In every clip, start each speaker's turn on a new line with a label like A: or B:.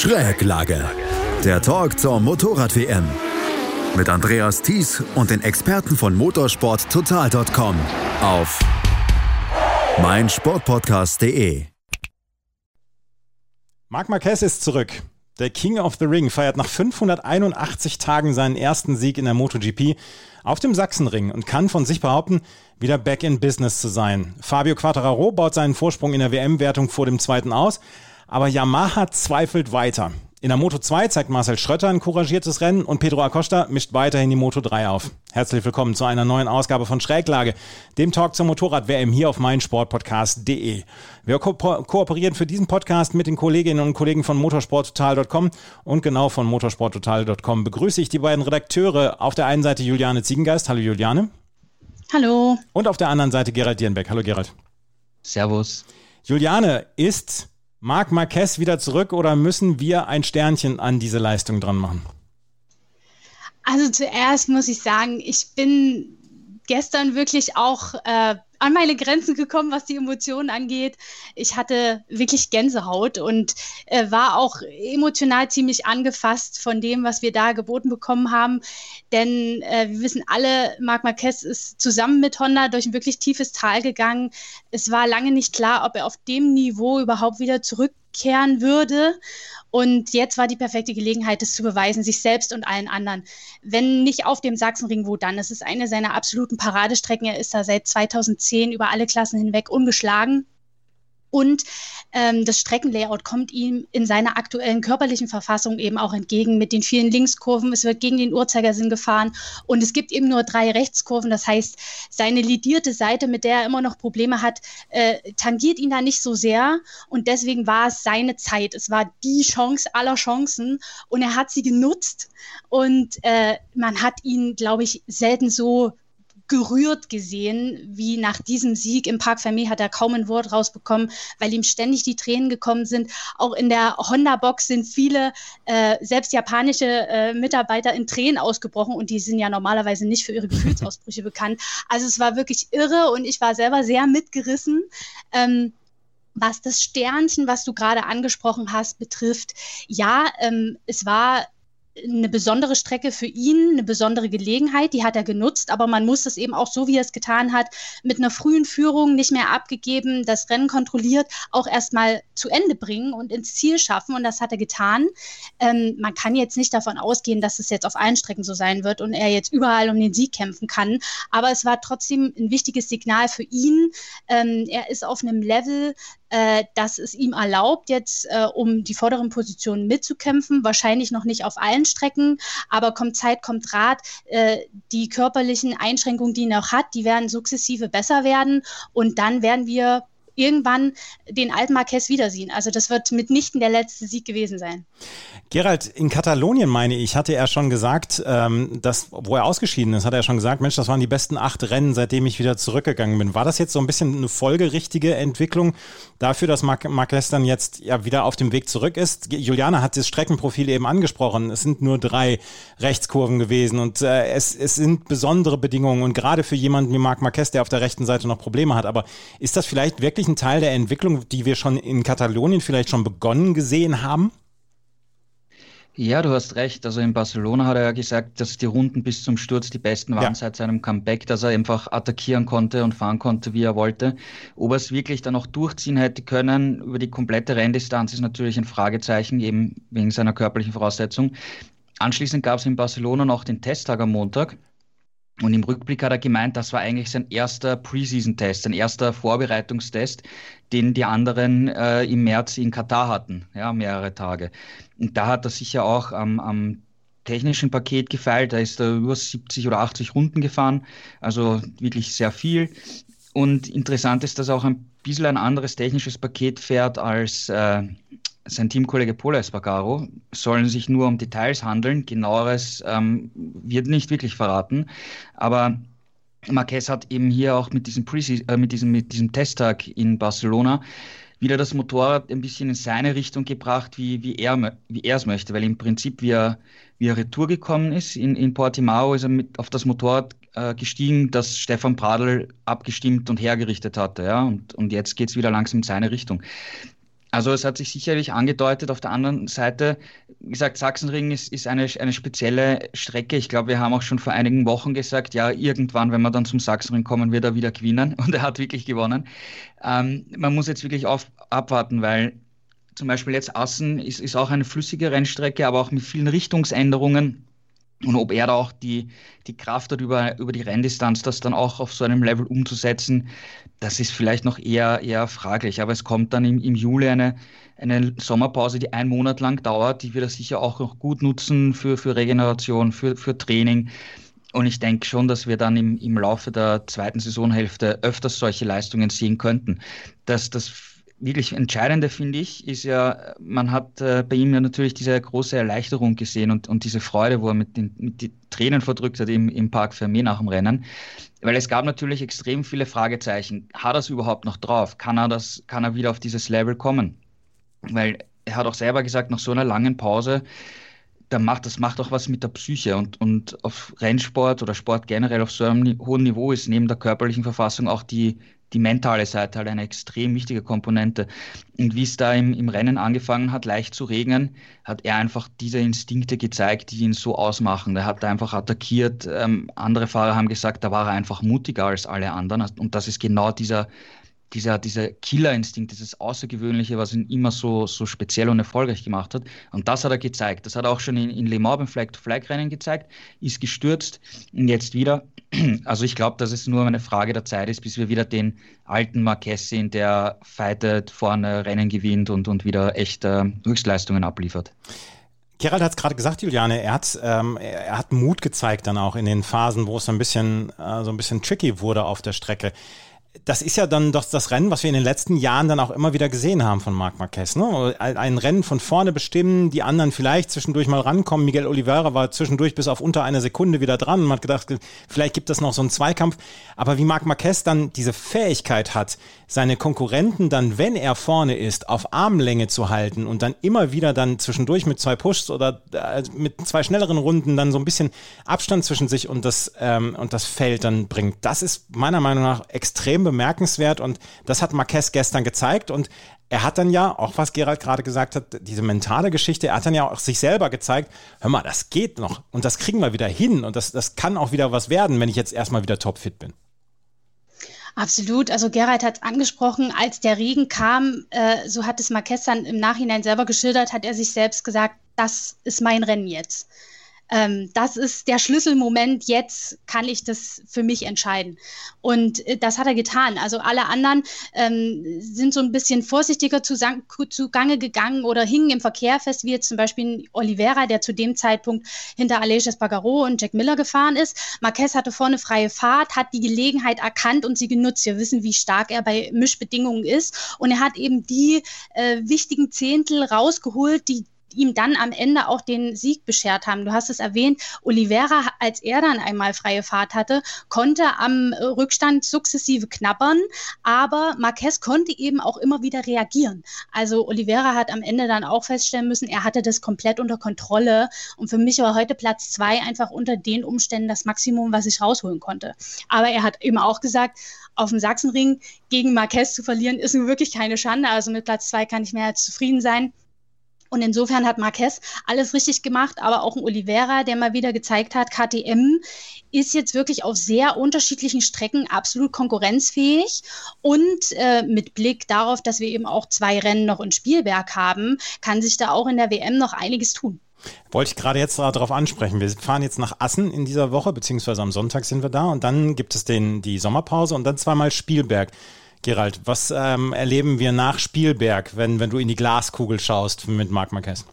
A: Schräglage. Der Talk zur Motorrad-WM. Mit Andreas Thies und den Experten von motorsporttotal.com auf meinsportpodcast.de.
B: Marc Marquez ist zurück. Der King of the Ring feiert nach 581 Tagen seinen ersten Sieg in der MotoGP auf dem Sachsenring und kann von sich behaupten, wieder back in business zu sein. Fabio Quattararo baut seinen Vorsprung in der WM-Wertung vor dem zweiten aus, aber Yamaha zweifelt weiter. In der Moto 2 zeigt Marcel Schrötter ein couragiertes Rennen und Pedro Acosta mischt weiterhin die Moto 3 auf. Herzlich willkommen zu einer neuen Ausgabe von Schräglage, dem Talk zur Motorrad-WM hier auf meinsportpodcast.de. Wir ko kooperieren für diesen Podcast mit den Kolleginnen und Kollegen von motorsporttotal.com und genau von motorsporttotal.com begrüße ich die beiden Redakteure. Auf der einen Seite Juliane Ziegengeist. Hallo Juliane.
C: Hallo.
B: Und auf der anderen Seite Gerald Dierenbeck. Hallo Gerald.
D: Servus.
B: Juliane ist Marc Marquez wieder zurück oder müssen wir ein Sternchen an diese Leistung dran machen?
C: Also zuerst muss ich sagen, ich bin gestern wirklich auch äh, an meine Grenzen gekommen, was die Emotionen angeht. Ich hatte wirklich Gänsehaut und äh, war auch emotional ziemlich angefasst von dem, was wir da geboten bekommen haben. Denn äh, wir wissen alle, Marc Marquez ist zusammen mit Honda durch ein wirklich tiefes Tal gegangen. Es war lange nicht klar, ob er auf dem Niveau überhaupt wieder zurückkehren würde. Und jetzt war die perfekte Gelegenheit, das zu beweisen, sich selbst und allen anderen. Wenn nicht auf dem Sachsenring, wo dann? Es ist eine seiner absoluten Paradestrecken. Er ist da seit 2010 über alle Klassen hinweg ungeschlagen. Und ähm, das Streckenlayout kommt ihm in seiner aktuellen körperlichen Verfassung eben auch entgegen mit den vielen Linkskurven. Es wird gegen den Uhrzeigersinn gefahren und es gibt eben nur drei Rechtskurven. Das heißt, seine lidierte Seite, mit der er immer noch Probleme hat, äh, tangiert ihn da nicht so sehr. Und deswegen war es seine Zeit. Es war die Chance aller Chancen und er hat sie genutzt. Und äh, man hat ihn, glaube ich, selten so gerührt gesehen, wie nach diesem Sieg im Park Fermé hat er kaum ein Wort rausbekommen, weil ihm ständig die Tränen gekommen sind. Auch in der Honda-Box sind viele, äh, selbst japanische äh, Mitarbeiter in Tränen ausgebrochen und die sind ja normalerweise nicht für ihre Gefühlsausbrüche bekannt. Also es war wirklich irre und ich war selber sehr mitgerissen. Ähm, was das Sternchen, was du gerade angesprochen hast, betrifft, ja, ähm, es war eine besondere Strecke für ihn, eine besondere Gelegenheit, die hat er genutzt, aber man muss das eben auch so, wie er es getan hat, mit einer frühen Führung nicht mehr abgegeben, das Rennen kontrolliert, auch erstmal zu Ende bringen und ins Ziel schaffen und das hat er getan. Ähm, man kann jetzt nicht davon ausgehen, dass es jetzt auf allen Strecken so sein wird und er jetzt überall um den Sieg kämpfen kann, aber es war trotzdem ein wichtiges Signal für ihn. Ähm, er ist auf einem Level, äh, dass es ihm erlaubt, jetzt äh, um die vorderen Positionen mitzukämpfen. Wahrscheinlich noch nicht auf allen Strecken, aber kommt Zeit, kommt Rat. Äh, die körperlichen Einschränkungen, die er noch hat, die werden sukzessive besser werden und dann werden wir irgendwann den alten Marquez wiedersehen. Also das wird mitnichten der letzte Sieg gewesen sein.
B: Gerald, in Katalonien meine ich, hatte er schon gesagt, ähm, dass, wo er ausgeschieden ist, hat er schon gesagt, Mensch, das waren die besten acht Rennen, seitdem ich wieder zurückgegangen bin. War das jetzt so ein bisschen eine folgerichtige Entwicklung dafür, dass Mar Marquez dann jetzt ja wieder auf dem Weg zurück ist? Juliana hat das Streckenprofil eben angesprochen. Es sind nur drei Rechtskurven gewesen und äh, es, es sind besondere Bedingungen und gerade für jemanden wie Marc Marquez, der auf der rechten Seite noch Probleme hat. Aber ist das vielleicht wirklich ein Teil der Entwicklung, die wir schon in Katalonien vielleicht schon begonnen gesehen haben?
D: Ja, du hast recht. Also in Barcelona hat er ja gesagt, dass die Runden bis zum Sturz die besten waren ja. seit seinem Comeback, dass er einfach attackieren konnte und fahren konnte, wie er wollte. Ob er es wirklich dann auch durchziehen hätte können über die komplette Renndistanz ist natürlich ein Fragezeichen, eben wegen seiner körperlichen Voraussetzung. Anschließend gab es in Barcelona noch den Testtag am Montag. Und im Rückblick hat er gemeint, das war eigentlich sein erster Preseason-Test, sein erster Vorbereitungstest, den die anderen äh, im März in Katar hatten, ja, mehrere Tage. Und da hat er sicher auch am, am technischen Paket gefeilt. Da ist er über 70 oder 80 Runden gefahren, also wirklich sehr viel. Und interessant ist, dass er auch ein bisschen ein anderes technisches Paket fährt als äh, sein Teamkollege Polo Espargaro. Sollen sich nur um Details handeln. Genaueres ähm, wird nicht wirklich verraten. Aber Marquez hat eben hier auch mit diesem, äh, mit diesem, mit diesem Testtag in Barcelona wieder das Motorrad ein bisschen in seine Richtung gebracht, wie, wie, er, wie er es möchte, weil im Prinzip, wie er, wie er retour gekommen ist in, in Portimao, ist er mit auf das Motorrad äh, gestiegen, das Stefan Pradl abgestimmt und hergerichtet hatte. Ja? Und, und jetzt geht es wieder langsam in seine Richtung. Also es hat sich sicherlich angedeutet. Auf der anderen Seite, wie gesagt, Sachsenring ist, ist eine, eine spezielle Strecke. Ich glaube, wir haben auch schon vor einigen Wochen gesagt, ja, irgendwann, wenn wir dann zum Sachsenring kommen, wird er wieder gewinnen. Und er hat wirklich gewonnen. Ähm, man muss jetzt wirklich auf, abwarten, weil zum Beispiel jetzt Assen ist, ist auch eine flüssige Rennstrecke, aber auch mit vielen Richtungsänderungen. Und ob er da auch die, die Kraft hat, über, über die Renndistanz das dann auch auf so einem Level umzusetzen, das ist vielleicht noch eher, eher fraglich. Aber es kommt dann im, im Juli eine, eine Sommerpause, die einen Monat lang dauert. Die wird er sicher auch noch gut nutzen für, für Regeneration, für, für Training. Und ich denke schon, dass wir dann im, im Laufe der zweiten Saisonhälfte öfters solche Leistungen sehen könnten. Dass das wirklich Entscheidende, finde ich, ist ja, man hat äh, bei ihm ja natürlich diese große Erleichterung gesehen und, und diese Freude, wo er mit den, mit den Tränen verdrückt hat im, im Park Fermé nach dem Rennen. Weil es gab natürlich extrem viele Fragezeichen. Hat er es überhaupt noch drauf? Kann er, das, kann er wieder auf dieses Level kommen? Weil er hat auch selber gesagt, nach so einer langen Pause, da macht, das macht auch was mit der Psyche und, und auf Rennsport oder Sport generell auf so einem hohen Niveau ist neben der körperlichen Verfassung auch die, die mentale Seite halt eine extrem wichtige Komponente. Und wie es da im, im Rennen angefangen hat, leicht zu regnen, hat er einfach diese Instinkte gezeigt, die ihn so ausmachen. Er hat einfach attackiert. Ähm, andere Fahrer haben gesagt, da war er einfach mutiger als alle anderen. Und das ist genau dieser dieser, dieser Killerinstinkt, dieses Außergewöhnliche, was ihn immer so, so speziell und erfolgreich gemacht hat. Und das hat er gezeigt. Das hat er auch schon in, in Le Mans beim Flag-to-Flag-Rennen gezeigt, ist gestürzt und jetzt wieder. Also ich glaube, dass es nur eine Frage der Zeit ist, bis wir wieder den alten Marquez sehen, der fightet, vorne Rennen gewinnt und, und wieder echt äh, Höchstleistungen abliefert.
B: Gerald hat es gerade gesagt, Juliane, er hat, ähm, er hat Mut gezeigt dann auch in den Phasen, wo es so ein bisschen, äh, so ein bisschen tricky wurde auf der Strecke das ist ja dann doch das Rennen, was wir in den letzten Jahren dann auch immer wieder gesehen haben von Marc Marquez. Ne? Ein Rennen von vorne bestimmen, die anderen vielleicht zwischendurch mal rankommen. Miguel Oliveira war zwischendurch bis auf unter eine Sekunde wieder dran. Man hat gedacht, vielleicht gibt es noch so einen Zweikampf. Aber wie Marc Marquez dann diese Fähigkeit hat, seine Konkurrenten dann, wenn er vorne ist, auf Armlänge zu halten und dann immer wieder dann zwischendurch mit zwei Pushs oder äh, mit zwei schnelleren Runden dann so ein bisschen Abstand zwischen sich und das, ähm, und das Feld dann bringt. Das ist meiner Meinung nach extrem bemerkenswert und das hat Marquez gestern gezeigt und er hat dann ja, auch was Gerald gerade gesagt hat, diese mentale Geschichte, er hat dann ja auch sich selber gezeigt, hör mal, das geht noch und das kriegen wir wieder hin und das, das kann auch wieder was werden, wenn ich jetzt erstmal wieder topfit bin.
C: Absolut. Also Gerald hat es angesprochen, als der Regen kam, äh, so hat es Marquez dann im Nachhinein selber geschildert, hat er sich selbst gesagt, das ist mein Rennen jetzt ähm, das ist der Schlüsselmoment, jetzt kann ich das für mich entscheiden. Und äh, das hat er getan. Also alle anderen ähm, sind so ein bisschen vorsichtiger zugange gegangen oder hingen im Verkehr fest, wie jetzt zum Beispiel Oliveira, der zu dem Zeitpunkt hinter Aleix Espargaro und Jack Miller gefahren ist. Marquez hatte vorne freie Fahrt, hat die Gelegenheit erkannt und sie genutzt. Wir wissen, wie stark er bei Mischbedingungen ist. Und er hat eben die äh, wichtigen Zehntel rausgeholt, die ihm dann am Ende auch den Sieg beschert haben. Du hast es erwähnt, Oliveira, als er dann einmal freie Fahrt hatte, konnte am Rückstand sukzessive knabbern, aber Marquez konnte eben auch immer wieder reagieren. Also Oliveira hat am Ende dann auch feststellen müssen, er hatte das komplett unter Kontrolle und für mich war heute Platz zwei einfach unter den Umständen das Maximum, was ich rausholen konnte. Aber er hat eben auch gesagt, auf dem Sachsenring gegen Marquez zu verlieren, ist nun wirklich keine Schande. Also mit Platz zwei kann ich mehr als zufrieden sein. Und insofern hat Marquez alles richtig gemacht, aber auch ein Oliveira, der mal wieder gezeigt hat, KTM ist jetzt wirklich auf sehr unterschiedlichen Strecken absolut konkurrenzfähig. Und äh, mit Blick darauf, dass wir eben auch zwei Rennen noch in Spielberg haben, kann sich da auch in der WM noch einiges tun.
B: Wollte ich gerade jetzt darauf ansprechen. Wir fahren jetzt nach Assen in dieser Woche, beziehungsweise am Sonntag sind wir da und dann gibt es den, die Sommerpause und dann zweimal Spielberg. Gerald, was ähm, erleben wir nach Spielberg, wenn, wenn du in die Glaskugel schaust mit Marc Marquez?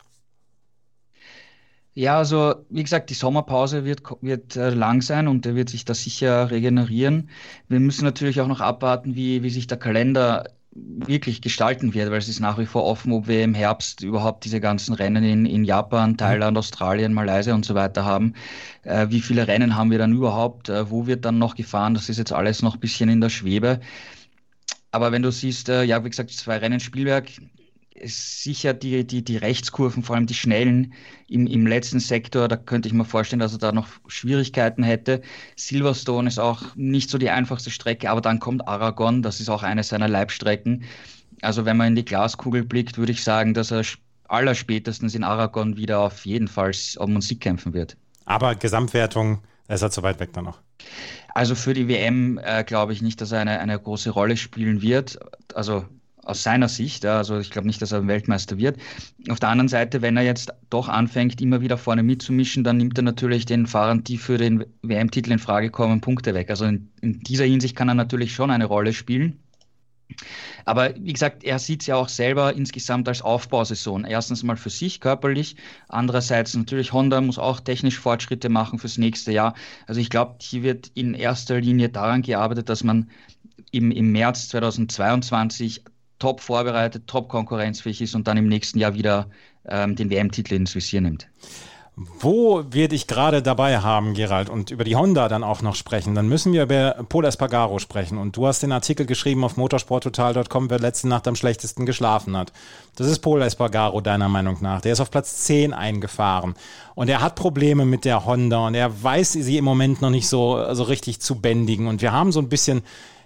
D: Ja, also wie gesagt, die Sommerpause wird, wird äh, lang sein und er wird sich da sicher regenerieren. Wir müssen natürlich auch noch abwarten, wie, wie sich der Kalender wirklich gestalten wird, weil es ist nach wie vor offen, ob wir im Herbst überhaupt diese ganzen Rennen in, in Japan, Thailand, Australien, Malaysia und so weiter haben. Äh, wie viele Rennen haben wir dann überhaupt? Äh, wo wird dann noch gefahren? Das ist jetzt alles noch ein bisschen in der Schwebe. Aber wenn du siehst, äh, ja, wie gesagt, zwei Rennen Spielberg, sicher die, die, die Rechtskurven, vor allem die schnellen im, im letzten Sektor, da könnte ich mir vorstellen, dass er da noch Schwierigkeiten hätte. Silverstone ist auch nicht so die einfachste Strecke, aber dann kommt Aragon, das ist auch eine seiner Leibstrecken. Also wenn man in die Glaskugel blickt, würde ich sagen, dass er allerspätestens in Aragon wieder auf jeden Fall um Musik kämpfen wird.
B: Aber Gesamtwertung, ist er zu weit weg dann noch.
D: Also für die WM äh, glaube ich nicht, dass er eine, eine große Rolle spielen wird. Also aus seiner Sicht. Also ich glaube nicht, dass er Weltmeister wird. Auf der anderen Seite, wenn er jetzt doch anfängt, immer wieder vorne mitzumischen, dann nimmt er natürlich den Fahrern, die für den WM-Titel in Frage kommen, Punkte weg. Also in, in dieser Hinsicht kann er natürlich schon eine Rolle spielen. Aber wie gesagt, er sieht es ja auch selber insgesamt als Aufbausaison. Erstens mal für sich körperlich, andererseits natürlich Honda muss auch technisch Fortschritte machen fürs nächste Jahr. Also ich glaube, hier wird in erster Linie daran gearbeitet, dass man im, im März 2022 top vorbereitet, top konkurrenzfähig ist und dann im nächsten Jahr wieder ähm, den WM-Titel ins Visier nimmt.
B: Wo wir dich gerade dabei haben, Gerald, und über die Honda dann auch noch sprechen, dann müssen wir über Paul Espargaro sprechen. Und du hast den Artikel geschrieben auf motorsporttotal.com, wer letzte Nacht am schlechtesten geschlafen hat. Das ist Paul Espargaro, deiner Meinung nach. Der ist auf Platz 10 eingefahren. Und er hat Probleme mit der Honda und er weiß sie im Moment noch nicht so, so richtig zu bändigen. Und wir haben so ein bisschen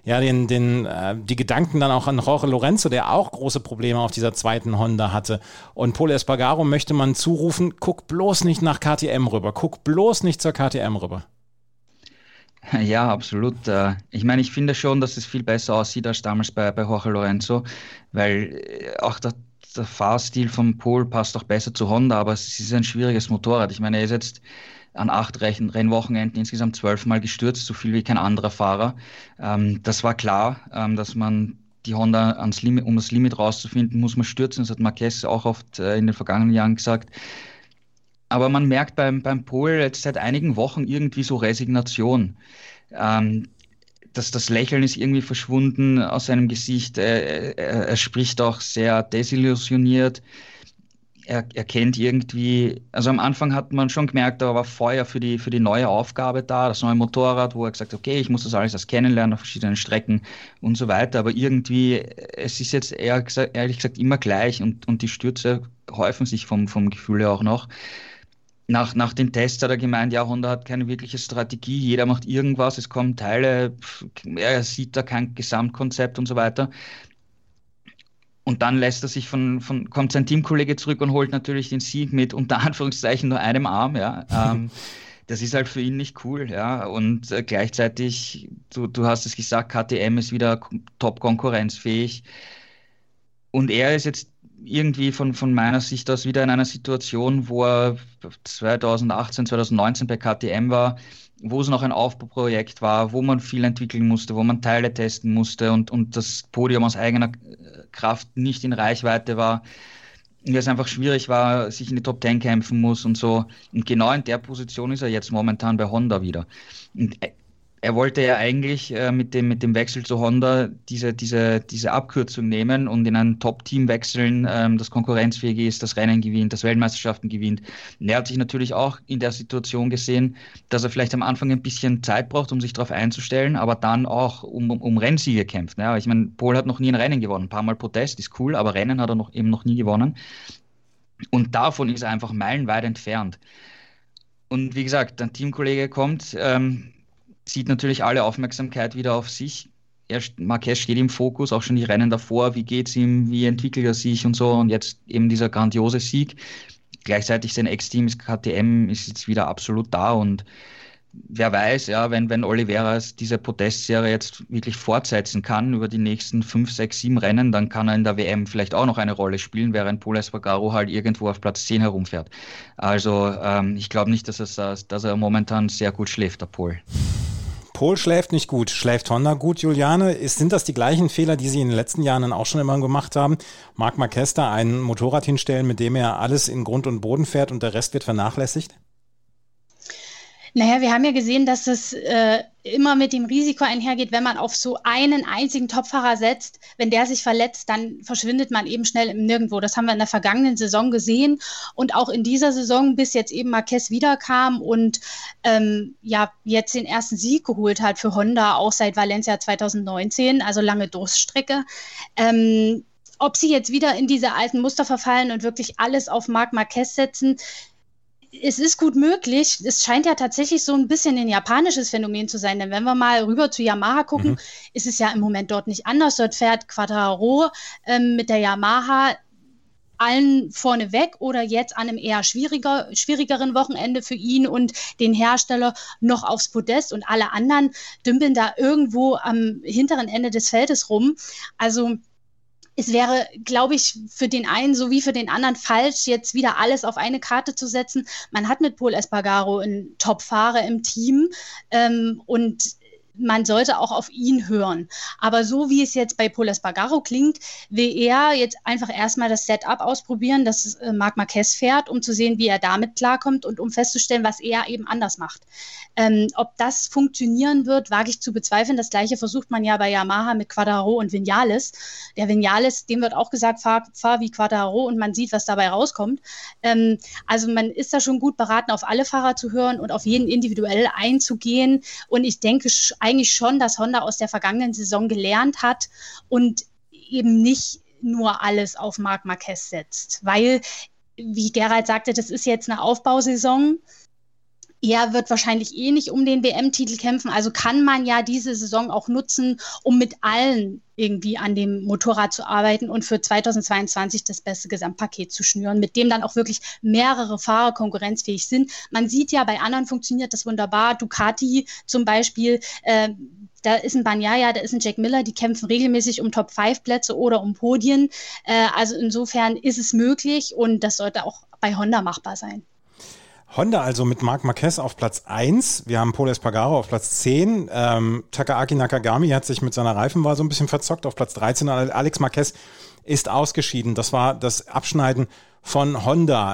B: ja, den, den, äh, die Gedanken dann auch an Jorge Lorenzo, der auch große Probleme auf dieser zweiten Honda hatte. Und Pole Espargaro möchte man zurufen, guck bloß nicht nach KTM rüber, guck bloß nicht zur KTM rüber.
D: Ja, absolut. Äh, ich meine, ich finde schon, dass es viel besser aussieht als damals bei, bei Jorge Lorenzo, weil äh, auch der, der Fahrstil von Pol passt auch besser zu Honda, aber es ist ein schwieriges Motorrad. Ich meine, er ist jetzt an acht Rennwochenenden insgesamt zwölfmal gestürzt, so viel wie kein anderer Fahrer. Ähm, das war klar, ähm, dass man die Honda ans Limit, um das Limit rauszufinden, muss man stürzen. Das hat Marquez auch oft äh, in den vergangenen Jahren gesagt. Aber man merkt beim, beim Pol jetzt seit einigen Wochen irgendwie so Resignation. Ähm, das, das Lächeln ist irgendwie verschwunden aus seinem Gesicht. Er, er, er spricht auch sehr desillusioniert er, er kennt irgendwie, also am Anfang hat man schon gemerkt, da war Feuer für die, für die neue Aufgabe da, das neue Motorrad, wo er gesagt hat, okay, ich muss das alles erst kennenlernen auf verschiedenen Strecken und so weiter. Aber irgendwie, es ist jetzt eher ehrlich gesagt immer gleich und, und die Stürze häufen sich vom, vom Gefühl her auch noch. Nach, nach den Tests hat er gemeint, ja, Honda hat keine wirkliche Strategie, jeder macht irgendwas, es kommen Teile, er sieht da kein Gesamtkonzept und so weiter. Und dann lässt er sich von, von, kommt sein Teamkollege zurück und holt natürlich den Sieg mit unter Anführungszeichen nur einem Arm, ja. Ähm, das ist halt für ihn nicht cool, ja. Und äh, gleichzeitig, du, du hast es gesagt, KTM ist wieder top konkurrenzfähig. Und er ist jetzt irgendwie von, von meiner Sicht aus wieder in einer Situation, wo er 2018, 2019 bei KTM war, wo es noch ein Aufbauprojekt war, wo man viel entwickeln musste, wo man Teile testen musste und, und das Podium aus eigener Kraft nicht in Reichweite war. Und es einfach schwierig war, sich in die Top Ten kämpfen muss und so. Und genau in der Position ist er jetzt momentan bei Honda wieder. Und er wollte ja eigentlich äh, mit, dem, mit dem Wechsel zu Honda diese, diese, diese Abkürzung nehmen und in ein Top-Team wechseln, ähm, das konkurrenzfähig ist, das Rennen gewinnt, das Weltmeisterschaften gewinnt. Und er hat sich natürlich auch in der Situation gesehen, dass er vielleicht am Anfang ein bisschen Zeit braucht, um sich darauf einzustellen, aber dann auch um, um, um Rennsiege kämpft. Ne? Ich meine, Paul hat noch nie ein Rennen gewonnen. Ein paar Mal Protest ist cool, aber Rennen hat er noch, eben noch nie gewonnen. Und davon ist er einfach meilenweit entfernt. Und wie gesagt, ein Teamkollege kommt, ähm, zieht natürlich alle Aufmerksamkeit wieder auf sich. Er, Marquez steht im Fokus, auch schon die Rennen davor, wie geht es ihm, wie entwickelt er sich und so. Und jetzt eben dieser grandiose Sieg. Gleichzeitig sein Ex-Team ist KTM, ist jetzt wieder absolut da und wer weiß, ja, wenn, wenn Oliveira diese Podestserie jetzt wirklich fortsetzen kann über die nächsten fünf, sechs, sieben Rennen, dann kann er in der WM vielleicht auch noch eine Rolle spielen, während Paul Espargaro halt irgendwo auf Platz 10 herumfährt. Also ähm, ich glaube nicht, dass, es, dass er momentan sehr gut schläft, der Paul.
B: Pol schläft nicht gut. Schläft Honda gut, Juliane? Ist, sind das die gleichen Fehler, die Sie in den letzten Jahren auch schon immer gemacht haben? Marc Marquez da ein Motorrad hinstellen, mit dem er alles in Grund und Boden fährt und der Rest wird vernachlässigt?
C: Naja, wir haben ja gesehen, dass es äh, immer mit dem Risiko einhergeht, wenn man auf so einen einzigen Topfahrer setzt. Wenn der sich verletzt, dann verschwindet man eben schnell im Nirgendwo. Das haben wir in der vergangenen Saison gesehen und auch in dieser Saison, bis jetzt eben Marquez wiederkam und ähm, ja, jetzt den ersten Sieg geholt hat für Honda, auch seit Valencia 2019, also lange Durststrecke. Ähm, ob sie jetzt wieder in diese alten Muster verfallen und wirklich alles auf Marc Marquez setzen, es ist gut möglich. Es scheint ja tatsächlich so ein bisschen ein japanisches Phänomen zu sein. Denn wenn wir mal rüber zu Yamaha gucken, mhm. ist es ja im Moment dort nicht anders. Dort fährt Quattaro ähm, mit der Yamaha allen vorneweg oder jetzt an einem eher schwieriger, schwierigeren Wochenende für ihn und den Hersteller noch aufs Podest und alle anderen dümpeln da irgendwo am hinteren Ende des Feldes rum. Also es wäre, glaube ich, für den einen sowie für den anderen falsch, jetzt wieder alles auf eine Karte zu setzen. Man hat mit Paul Espargaro einen Top-Fahrer im Team ähm, und man sollte auch auf ihn hören. Aber so wie es jetzt bei Paul Espargaro klingt, will er jetzt einfach erstmal das Setup ausprobieren, das äh, Marc Marquez fährt, um zu sehen, wie er damit klarkommt und um festzustellen, was er eben anders macht. Ähm, ob das funktionieren wird, wage ich zu bezweifeln. Das gleiche versucht man ja bei Yamaha mit Quadraro und Vinales. Der Vinales, dem wird auch gesagt, fahr, fahr wie Quadraro und man sieht, was dabei rauskommt. Ähm, also man ist da schon gut beraten, auf alle Fahrer zu hören und auf jeden individuell einzugehen. Und ich denke eigentlich schon, dass Honda aus der vergangenen Saison gelernt hat und eben nicht nur alles auf Marc Marquez setzt, weil wie Gerald sagte, das ist jetzt eine Aufbausaison. Er wird wahrscheinlich eh nicht um den WM-Titel kämpfen. Also kann man ja diese Saison auch nutzen, um mit allen irgendwie an dem Motorrad zu arbeiten und für 2022 das beste Gesamtpaket zu schnüren, mit dem dann auch wirklich mehrere Fahrer konkurrenzfähig sind. Man sieht ja, bei anderen funktioniert das wunderbar. Ducati zum Beispiel, äh, da ist ein Banyaya, da ist ein Jack Miller, die kämpfen regelmäßig um Top-5-Plätze oder um Podien. Äh, also insofern ist es möglich und das sollte auch bei Honda machbar sein.
B: Honda also mit Marc Marquez auf Platz 1. Wir haben Paul Espargaro auf Platz 10. Ähm, Takaaki Nakagami hat sich mit seiner Reifenwahl so ein bisschen verzockt auf Platz 13. Alex Marquez ist ausgeschieden. Das war das Abschneiden von Honda.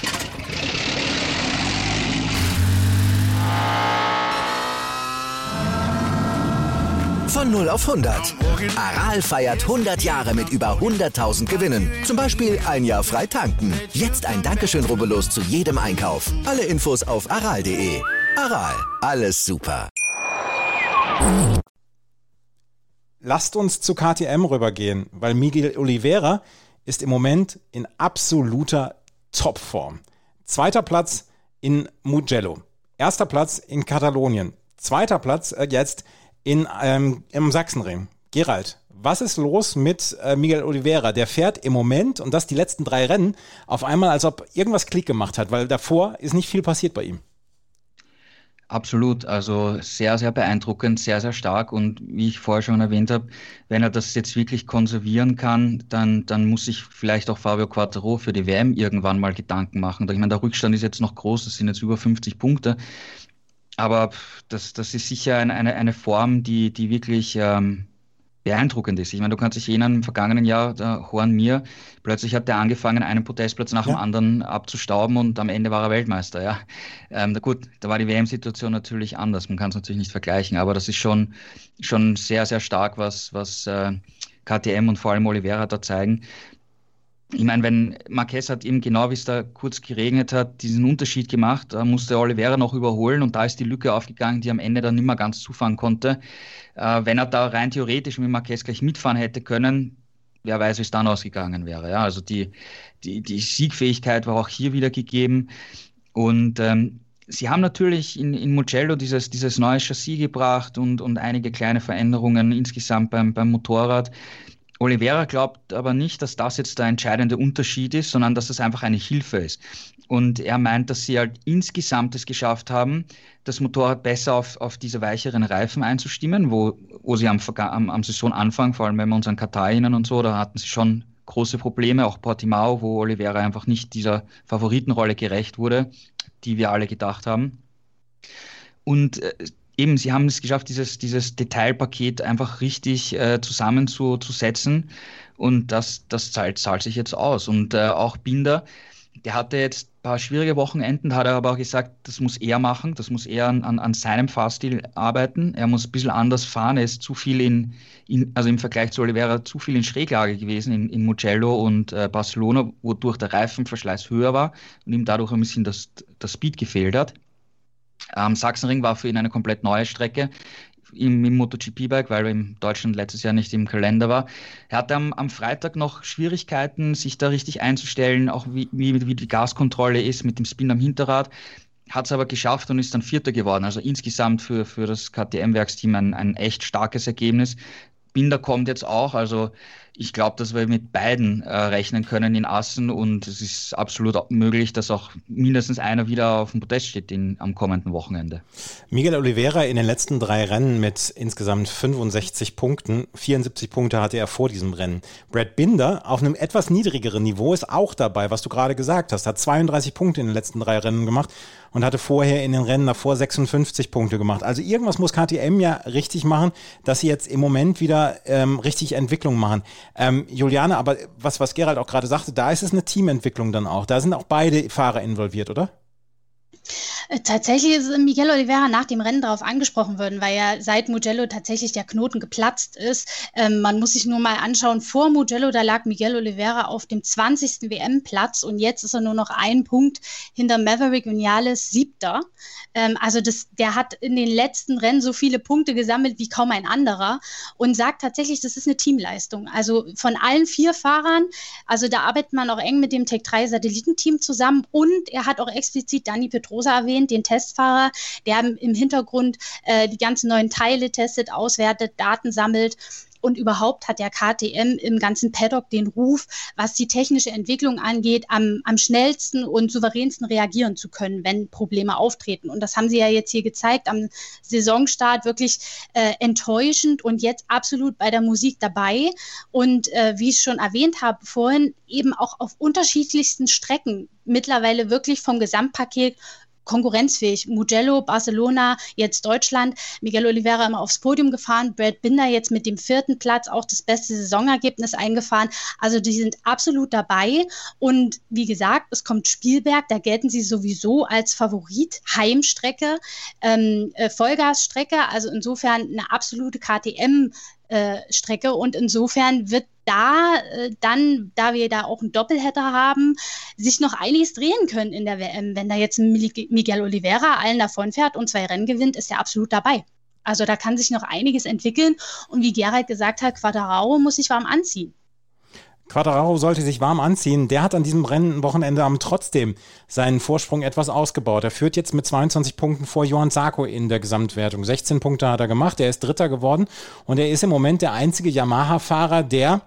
E: Von 0 auf 100. Aral feiert 100 Jahre mit über 100.000 Gewinnen. Zum Beispiel ein Jahr frei tanken. Jetzt ein Dankeschön, rubbellos zu jedem Einkauf. Alle Infos auf aral.de. Aral, alles super.
B: Lasst uns zu KTM rübergehen, weil Miguel Oliveira ist im Moment in absoluter Topform. Zweiter Platz in Mugello. Erster Platz in Katalonien. Zweiter Platz äh, jetzt in, ähm, im Sachsenring. Gerald, was ist los mit äh, Miguel Oliveira? Der fährt im Moment, und das die letzten drei Rennen, auf einmal, als ob irgendwas Klick gemacht hat, weil davor ist nicht viel passiert bei ihm.
D: Absolut, also sehr, sehr beeindruckend, sehr, sehr stark. Und wie ich vorher schon erwähnt habe, wenn er das jetzt wirklich konservieren kann, dann, dann muss sich vielleicht auch Fabio Quattro für die WM irgendwann mal Gedanken machen. Ich meine, der Rückstand ist jetzt noch groß, es sind jetzt über 50 Punkte. Aber das, das ist sicher eine, eine, eine Form, die, die wirklich ähm, beeindruckend ist. Ich meine, du kannst dich erinnern, im vergangenen Jahr, der Horn Mir, plötzlich hat er angefangen, einen Podestplatz nach ja. dem anderen abzustauben und am Ende war er Weltmeister. Ja. Ähm, gut, da war die WM-Situation natürlich anders. Man kann es natürlich nicht vergleichen, aber das ist schon, schon sehr, sehr stark, was, was äh, KTM und vor allem Oliveira da zeigen ich meine, wenn Marquez hat eben genau, wie es da kurz geregnet hat, diesen Unterschied gemacht, da musste Oliveira noch überholen und da ist die Lücke aufgegangen, die am Ende dann nicht mehr ganz zufahren konnte. Äh, wenn er da rein theoretisch mit Marquez gleich mitfahren hätte können, wer weiß, wie es dann ausgegangen wäre. Ja? Also die, die, die Siegfähigkeit war auch hier wieder gegeben und ähm, Sie haben natürlich in, in Mugello dieses, dieses neue Chassis gebracht und, und einige kleine Veränderungen insgesamt beim, beim Motorrad. Oliveira glaubt aber nicht, dass das jetzt der entscheidende Unterschied ist, sondern dass das einfach eine Hilfe ist. Und er meint, dass sie halt insgesamt es geschafft haben, das Motorrad besser auf, auf diese weicheren Reifen einzustimmen, wo, wo sie am, am, am Saisonanfang, vor allem wenn wir uns an Katar erinnern und so, da hatten sie schon große Probleme, auch Portimao, wo Oliveira einfach nicht dieser Favoritenrolle gerecht wurde, die wir alle gedacht haben. Und äh, eben, sie haben es geschafft, dieses, dieses Detailpaket einfach richtig äh, zusammenzusetzen. Und das, das zahlt, zahlt sich jetzt aus. Und äh, auch Binder, der hatte jetzt ein paar schwierige Wochenenden, hat er aber auch gesagt, das muss er machen, das muss er an, an seinem Fahrstil arbeiten. Er muss ein bisschen anders fahren, er ist zu viel in, in also im Vergleich zu Oliveira, zu viel in Schräglage gewesen in, in Mugello und äh, Barcelona, wodurch der Reifenverschleiß höher war und ihm dadurch ein bisschen das, das Speed gefehlt hat. Ähm, Sachsenring war für ihn eine komplett neue Strecke im, im MotoGP-Bike, weil er in Deutschland letztes Jahr nicht im Kalender war. Er hatte am, am Freitag noch Schwierigkeiten, sich da richtig einzustellen, auch wie, wie, wie die Gaskontrolle ist mit dem Spin am Hinterrad. Hat es aber geschafft und ist dann Vierter geworden. Also insgesamt für, für das KTM-Werksteam ein, ein echt starkes Ergebnis. Binder kommt jetzt auch, also ich glaube, dass wir mit beiden äh, rechnen können in Assen und es ist absolut möglich, dass auch mindestens einer wieder auf dem Podest steht in, am kommenden Wochenende.
B: Miguel Oliveira in den letzten drei Rennen mit insgesamt 65 Punkten. 74 Punkte hatte er vor diesem Rennen. Brad Binder auf einem etwas niedrigeren Niveau ist auch dabei, was du gerade gesagt hast. Hat 32 Punkte in den letzten drei Rennen gemacht und hatte vorher in den Rennen davor 56 Punkte gemacht. Also irgendwas muss KTM ja richtig machen, dass sie jetzt im Moment wieder ähm, richtig Entwicklung machen. Ähm, Juliane, aber was, was Gerald auch gerade sagte, da ist es eine Teamentwicklung dann auch. Da sind auch beide Fahrer involviert, oder?
C: Äh, tatsächlich ist Miguel Oliveira nach dem Rennen darauf angesprochen worden, weil ja seit Mugello tatsächlich der Knoten geplatzt ist. Ähm, man muss sich nur mal anschauen, vor Mugello, da lag Miguel Oliveira auf dem 20. WM-Platz und jetzt ist er nur noch ein Punkt hinter Maverick Vinales, siebter. Ähm, also das, der hat in den letzten Rennen so viele Punkte gesammelt wie kaum ein anderer und sagt tatsächlich, das ist eine Teamleistung. Also von allen vier Fahrern, also da arbeitet man auch eng mit dem Tech 3 Satellitenteam zusammen und er hat auch explizit Dani Petrosa erwähnt, den Testfahrer, der im Hintergrund äh, die ganzen neuen Teile testet, auswertet, Daten sammelt und überhaupt hat der KTM im ganzen Paddock den Ruf, was die technische Entwicklung angeht, am, am schnellsten und souveränsten reagieren zu können, wenn Probleme auftreten. Und das haben sie ja jetzt hier gezeigt am Saisonstart, wirklich äh, enttäuschend und jetzt absolut bei der Musik dabei. Und äh, wie ich schon erwähnt habe vorhin, eben auch auf unterschiedlichsten Strecken mittlerweile wirklich vom Gesamtpaket konkurrenzfähig. Mugello, Barcelona, jetzt Deutschland. Miguel Oliveira immer aufs Podium gefahren. Brad Binder jetzt mit dem vierten Platz auch das beste Saisonergebnis eingefahren. Also die sind absolut dabei. Und wie gesagt, es kommt Spielberg. Da gelten sie sowieso als Favorit. Heimstrecke, ähm, äh, Vollgasstrecke. Also insofern eine absolute KTM. Äh, Strecke und insofern wird da äh, dann, da wir da auch einen Doppelheader haben, sich noch einiges drehen können in der WM. Wenn da jetzt Miguel Oliveira allen davon fährt und zwei Rennen gewinnt, ist er absolut dabei. Also da kann sich noch einiges entwickeln. Und wie Gerald gesagt hat, Quadraro muss sich warm anziehen.
B: Quadraro sollte sich warm anziehen. Der hat an diesem Rennwochenende am trotzdem seinen Vorsprung etwas ausgebaut. Er führt jetzt mit 22 Punkten vor Johann Sarko in der Gesamtwertung. 16 Punkte hat er gemacht. Er ist Dritter geworden und er ist im Moment der einzige Yamaha-Fahrer, der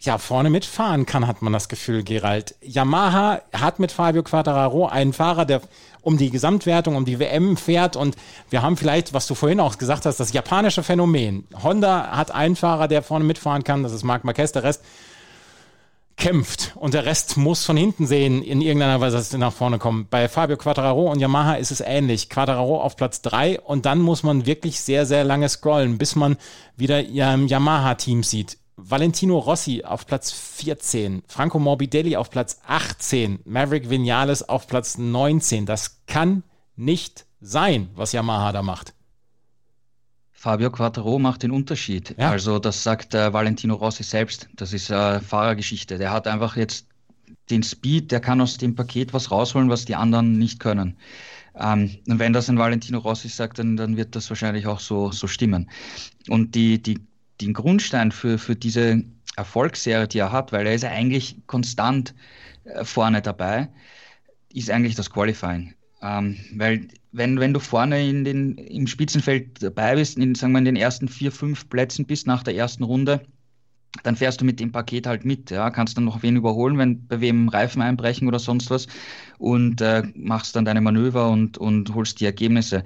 B: ja, vorne mitfahren kann, hat man das Gefühl, Gerald. Yamaha hat mit Fabio Quattararo einen Fahrer, der um die Gesamtwertung, um die WM fährt und wir haben vielleicht, was du vorhin auch gesagt hast, das japanische Phänomen. Honda hat einen Fahrer, der vorne mitfahren kann, das ist Marc Marquez, der Rest kämpft und der Rest muss von hinten sehen, in irgendeiner Weise, dass sie nach vorne kommen. Bei Fabio Quattararo und Yamaha ist es ähnlich. Quattararo auf Platz drei und dann muss man wirklich sehr, sehr lange scrollen, bis man wieder im Yamaha-Team sieht. Valentino Rossi auf Platz 14, Franco Morbidelli auf Platz 18, Maverick Vinales auf Platz 19. Das kann nicht sein, was Yamaha da macht.
D: Fabio Quattro macht den Unterschied. Ja. Also das sagt äh, Valentino Rossi selbst. Das ist äh, Fahrergeschichte. Der hat einfach jetzt den Speed, der kann aus dem Paket was rausholen, was die anderen nicht können. Ähm, und wenn das ein Valentino Rossi sagt, dann, dann wird das wahrscheinlich auch so, so stimmen. Und die, die, den Grundstein für, für diese Erfolgsserie, die er hat, weil er ist ja eigentlich konstant äh, vorne dabei, ist eigentlich das Qualifying. Ähm, weil wenn, wenn du vorne in den, im Spitzenfeld dabei bist, in, sagen wir, in den ersten vier, fünf Plätzen bist nach der ersten Runde, dann fährst du mit dem Paket halt mit. Ja? Kannst dann noch wen überholen, wenn bei wem Reifen einbrechen oder sonst was und äh, machst dann deine Manöver und, und holst die Ergebnisse.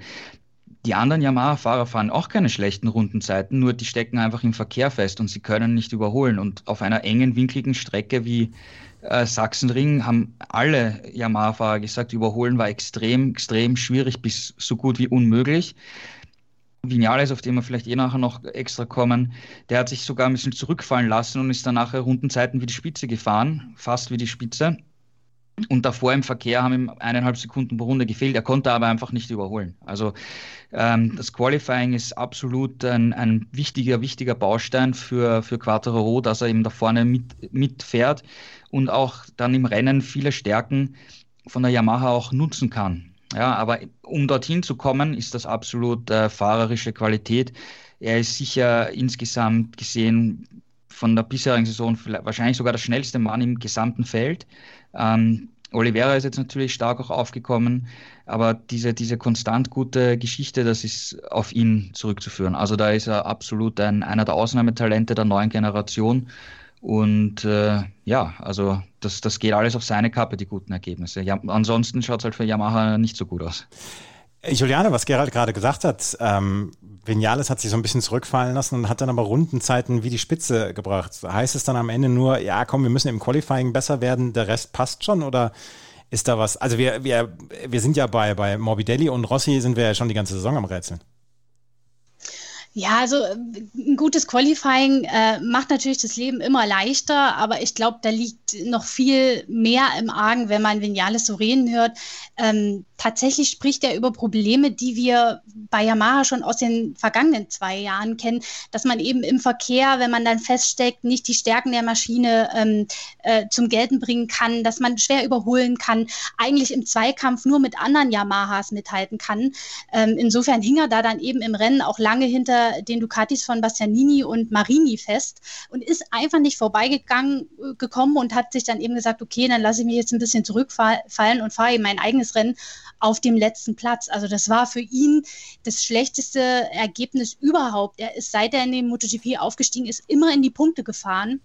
D: die anderen Yamaha-Fahrer fahren auch keine schlechten Rundenzeiten, nur die stecken einfach im Verkehr fest und sie können nicht überholen. Und auf einer engen, winkligen Strecke wie äh, Sachsenring haben alle Yamaha-Fahrer gesagt, überholen war extrem, extrem schwierig bis so gut wie unmöglich. Vinales, auf den wir vielleicht eh nachher noch extra kommen, der hat sich sogar ein bisschen zurückfallen lassen und ist dann nachher Rundenzeiten wie die Spitze gefahren, fast wie die Spitze. Und davor im Verkehr haben ihm eineinhalb Sekunden pro Runde gefehlt. Er konnte aber einfach nicht überholen. Also ähm, das Qualifying ist absolut ein, ein, wichtiger, wichtiger Baustein für, für Quattro, dass er eben da vorne mit, mitfährt und auch dann im Rennen viele Stärken von der Yamaha auch nutzen kann. Ja, aber um dorthin zu kommen, ist das absolut äh, fahrerische Qualität. Er ist sicher insgesamt gesehen von der bisherigen Saison wahrscheinlich sogar der schnellste Mann im gesamten Feld. Ähm, Oliveira ist jetzt natürlich stark auch aufgekommen, aber diese, diese konstant gute Geschichte, das ist auf ihn zurückzuführen. Also da ist er absolut ein, einer der Ausnahmetalente der neuen Generation. Und äh, ja, also das, das geht alles auf seine Kappe, die guten Ergebnisse. Ja, ansonsten schaut es halt für Yamaha nicht so gut aus.
B: Juliane, was Gerald gerade gesagt hat, ähm, Vinales hat sich so ein bisschen zurückfallen lassen und hat dann aber Rundenzeiten wie die Spitze gebracht. Heißt es dann am Ende nur, ja komm, wir müssen im Qualifying besser werden, der Rest passt schon oder ist da was? Also wir, wir, wir sind ja bei, bei Morbidelli und Rossi sind wir ja schon die ganze Saison am Rätseln.
C: Ja, also äh, ein gutes Qualifying äh, macht natürlich das Leben immer leichter, aber ich glaube, da liegt noch viel mehr im Argen, wenn man Vinales so reden hört. Ähm, tatsächlich spricht er über Probleme, die wir bei Yamaha schon aus den vergangenen zwei Jahren kennen, dass man eben im Verkehr, wenn man dann feststeckt, nicht die Stärken der Maschine ähm, äh, zum Gelten bringen kann, dass man schwer überholen kann, eigentlich im Zweikampf nur mit anderen Yamahas mithalten kann. Ähm, insofern hing er da dann eben im Rennen auch lange hinter den Ducatis von Bastianini und Marini fest und ist einfach nicht vorbeigegangen äh, gekommen und hat sich dann eben gesagt, okay, dann lasse ich mich jetzt ein bisschen zurückfallen und fahre eben mein eigenes Rennen auf dem letzten Platz. Also das war für ihn das schlechteste Ergebnis überhaupt. Er ist, seit er in den MotoGP aufgestiegen ist, immer in die Punkte gefahren